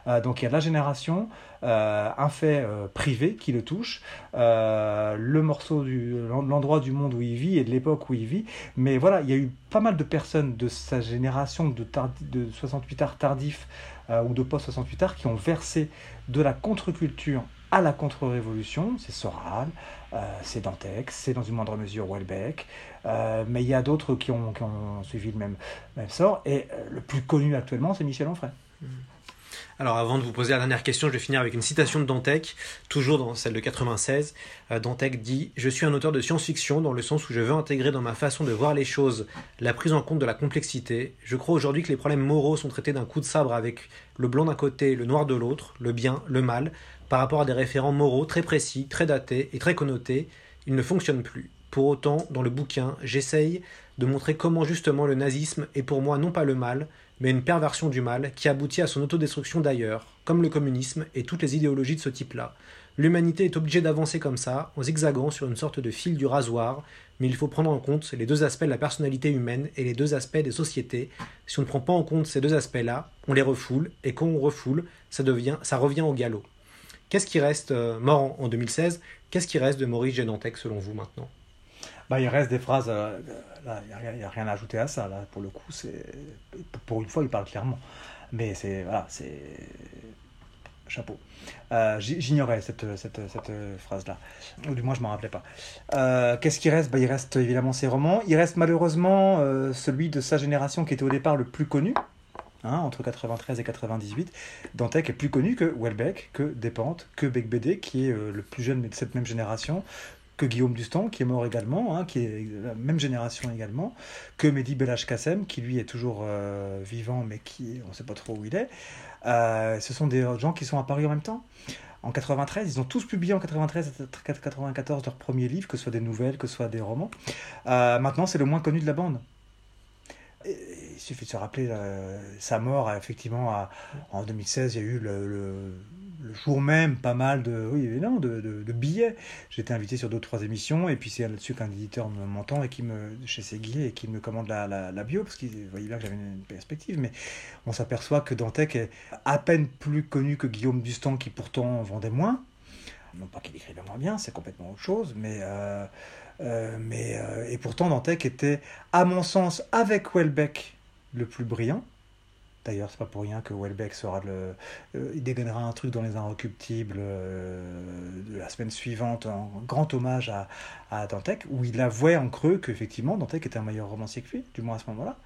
Euh, donc il y a de la génération, euh, un fait euh, privé qui le touche, le morceau du l'endroit du monde où il vit et de l'époque où il vit. Mais voilà, il y a eu pas mal de personnes de sa génération de, de 68 arts tardifs ou de post-68 arts qui ont versé de la contre-culture à la contre-révolution. C'est Soral, c'est Dantex, c'est dans une moindre mesure Welbeck, mais il y a d'autres qui ont, suivi le même, même sort. Et le plus connu actuellement, c'est Michel Onfray. Mmh. Alors avant de vous poser la dernière question, je vais finir avec une citation de Dantec, toujours dans celle de 96. Euh, Dantec dit Je suis un auteur de science-fiction dans le sens où je veux intégrer dans ma façon de voir les choses la prise en compte de la complexité. Je crois aujourd'hui que les problèmes moraux sont traités d'un coup de sabre avec le blanc d'un côté, le noir de l'autre, le bien, le mal, par rapport à des référents moraux très précis, très datés et très connotés. Ils ne fonctionnent plus. Pour autant, dans le bouquin, j'essaye de montrer comment justement le nazisme est pour moi non pas le mal, mais une perversion du mal qui aboutit à son autodestruction d'ailleurs, comme le communisme et toutes les idéologies de ce type-là. L'humanité est obligée d'avancer comme ça, en zigzagant sur une sorte de fil du rasoir, mais il faut prendre en compte les deux aspects de la personnalité humaine et les deux aspects des sociétés. Si on ne prend pas en compte ces deux aspects-là, on les refoule, et quand on refoule, ça, devient, ça revient au galop. Qu'est-ce qui reste, euh, mort en, 2016, qu'est-ce qui reste de Maurice Gédantec selon vous maintenant? Bah, il reste des phrases, euh, il n'y a, rien à ajouter à ça. Là, pour le coup, c'est pour une fois, il parle clairement. Mais c'est voilà, c'est chapeau. Euh, j'ignorais cette, cette, cette phrase-là, ou du moins je m'en rappelais pas. Euh, qu'est-ce qui reste? Bah, Il reste évidemment ses romans. Il reste malheureusement celui de sa génération qui était au départ le plus connu, hein, entre 93 et 98. Dantec est plus connu que Welbeck, que Despentes, que Beck BD, qui est le plus jeune de cette même génération, que Guillaume Dustan, qui est mort également, hein, qui est la même génération également, que Mehdi Belach Kassem, qui lui est toujours euh, vivant, mais qui on ne sait pas trop où il est. Euh, ce sont des gens qui sont apparus en même temps. En 93, ils ont tous publié en 93 94 leurs premiers livres, que ce soit des nouvelles, que ce soit des romans. Euh, maintenant, c'est le moins connu de la bande. il suffit de se rappeler sa mort, effectivement, en 2016, il y a eu le jour même pas mal de, oui, non, de, de, billets. J'étais invité sur deux trois émissions et puis c'est là-dessus qu'un éditeur m'entend et qui me chez Seguier et qui me commande la, la, bio parce qu'il voyait bien que j'avais une perspective. Mais on s'aperçoit que Dantec est à peine plus connu que Guillaume Dustan qui pourtant vendait moins. Non pas qu'il écrivait moins bien, c'est complètement autre chose, mais euh, euh, mais euh, et pourtant Dantec était, à mon sens, avec Welbeck le plus brillant. D'ailleurs, c'est pas pour rien que Welbeck sera le. Euh, il dégainera un truc dans les Inrecuptibles euh, de la semaine suivante, en grand hommage à, à Dantec, où il avouait en creux qu'effectivement Dantec était un meilleur romancier que lui, du moins à ce moment-là.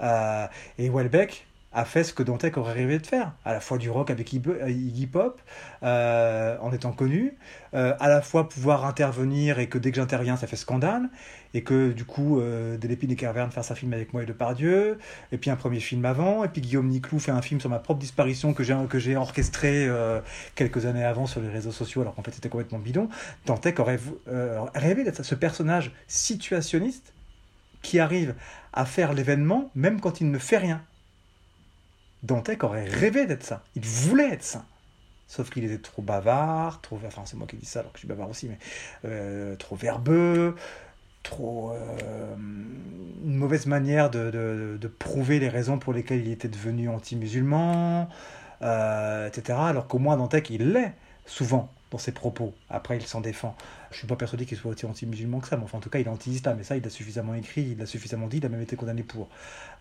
Euh, et Welbeck, a fait ce que Dantec aurait rêvé de faire, à la fois du rock avec Iggy Pop, euh, en étant connu, euh, à la fois pouvoir intervenir et que dès que j'interviens ça fait scandale, et que du coup euh, Delépine et Carverne fassent un film avec moi et Depardieu, et puis un premier film avant, et puis Guillaume Niclou fait un film sur ma propre disparition que j'ai que j'ai orchestré euh, quelques années avant sur les réseaux sociaux alors qu'en fait c'était complètement bidon. Dantec aurait rêvé d'être ce personnage situationniste qui arrive à faire l'événement même quand il ne fait rien Dantec aurait rêvé d'être ça. Il voulait être ça. sauf qu'il était trop bavard, trop, enfin c'est moi qui dis ça alors que je suis bavard aussi, mais euh, trop verbeux, trop euh, une mauvaise manière de, de, de, prouver les raisons pour lesquelles il était devenu anti-musulman, euh, etc. Alors qu'au moins Dantec, il l'est souvent dans ses propos. Après, il s'en défend. Je suis pas persuadé qu'il soit aussi anti-musulman que ça, mais enfin, en tout cas, il est anti-islam. Et ça, il a suffisamment écrit, il l'a suffisamment dit, il a même été condamné pour.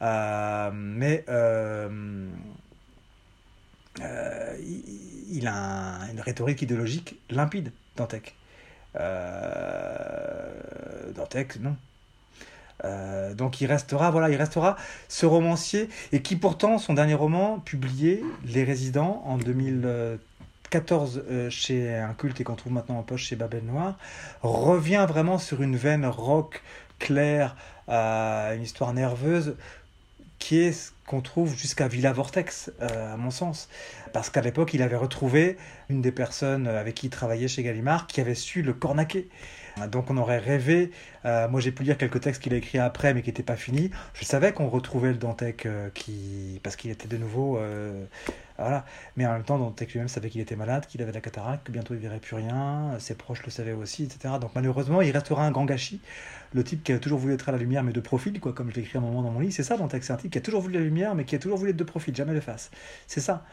Euh, mais euh, euh, il, a un, une rhétorique idéologique limpide, Dantec. Euh, Dantec, non. Donc il restera, voilà, il restera ce romancier et qui pourtant son dernier roman publié, Les Résidents, en 2014 euh, chez un culte et qu'on trouve maintenant en poche chez Babel Noir, revient vraiment sur une veine rock claire, euh, une histoire nerveuse qui est ce qu'on trouve jusqu'à Villa Vortex, euh, à mon sens. Parce qu'à l'époque, il avait retrouvé une des personnes avec qui il travaillait chez Gallimard qui avait su le cornaquer. Donc on aurait rêvé, moi j'ai pu lire quelques textes qu'il a écrits après mais qui n'étaient pas finis. Je savais qu'on retrouvait le Dantec qui... parce qu'il était de nouveau... Voilà. Mais en même temps, Dantec lui-même savait qu'il était malade, qu'il avait de la cataracte, que bientôt il verrait plus rien, ses proches le savaient aussi, etc. Donc malheureusement, il restera un grand gâchis. Le type qui a toujours voulu être à la lumière mais de profil, quoi, comme je l'ai écrit un moment dans mon livre, c'est ça Dantec, c'est un type qui a toujours voulu la lumière mais qui a toujours voulu être de profil, jamais de face. C'est ça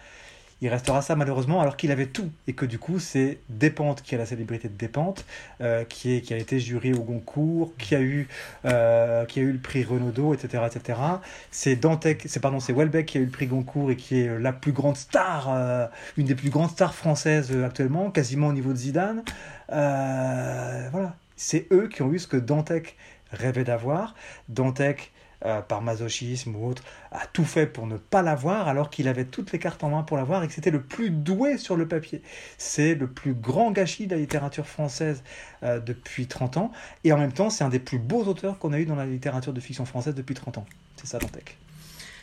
il restera ça malheureusement alors qu'il avait tout. Et que du coup c'est Despentes qui a la célébrité de Despentes euh, qui, est, qui a été jury au Goncourt qui a eu, euh, qui a eu le prix Renaudot etc etc c'est Dantec c'est pardon c'est Welbeck qui a eu le prix Goncourt et qui est la plus grande star euh, une des plus grandes stars françaises actuellement quasiment au niveau de Zidane. Voilà. C'est eux qui ont eu ce que Dantec rêvait d'avoir. Dantec euh, par masochisme ou autre, a tout fait pour ne pas l'avoir alors qu'il avait toutes les cartes en main pour l'avoir et que c'était le plus doué sur le papier. C'est le plus grand gâchis de la littérature française euh, depuis 30 ans et en même temps c'est un des plus beaux auteurs qu'on a eu dans la littérature de fiction française depuis 30 ans. C'est ça Dantec.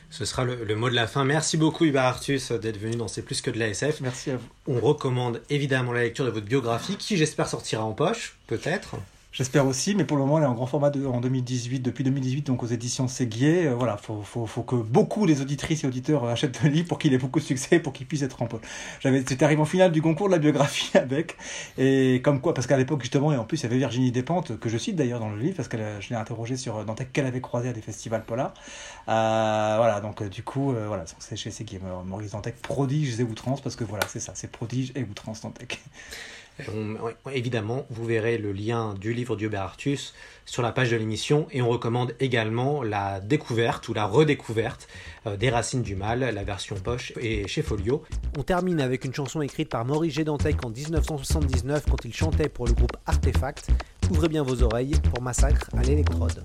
Ce sera le, le, mot de la fin. Merci beaucoup Hubert Artus d'être venu dans C'est plus que de la SF. Merci à vous. On recommande évidemment la lecture de votre biographie qui j'espère sortira en poche, peut-être. J'espère aussi, mais pour le moment, elle est en grand format de, en 2018, depuis 2018, donc aux éditions Séguier. Euh, voilà, faut, faut, faut que beaucoup les auditrices et auditeurs achètent le livre pour qu'il ait beaucoup de succès, pour qu'il puisse être en poche. J'avais, c'était arrivé en finale du concours de la biographie avec, et comme quoi, parce qu'à l'époque justement, et en plus, il y avait Virginie Despentes, que je cite d'ailleurs dans le livre, parce que je l'ai interrogée sur Dantec qu'elle avait croisé à des festivals polars. Euh, voilà, donc euh, du coup, euh, voilà, c'est chez Séguier, Maurice Dantec, prodige et outrance, parce que voilà, c'est ça, c'est prodige et outrance Dantec. Évidemment, vous verrez le lien du livre d'Hubert sur la page de l'émission et on recommande également la découverte ou la redécouverte euh, des Racines du Mal, la version poche et chez Folio. On termine avec une chanson écrite par Maurice Gédantec en 1979 quand il chantait pour le groupe Artefact. Ouvrez bien vos oreilles pour Massacre à l'électrode.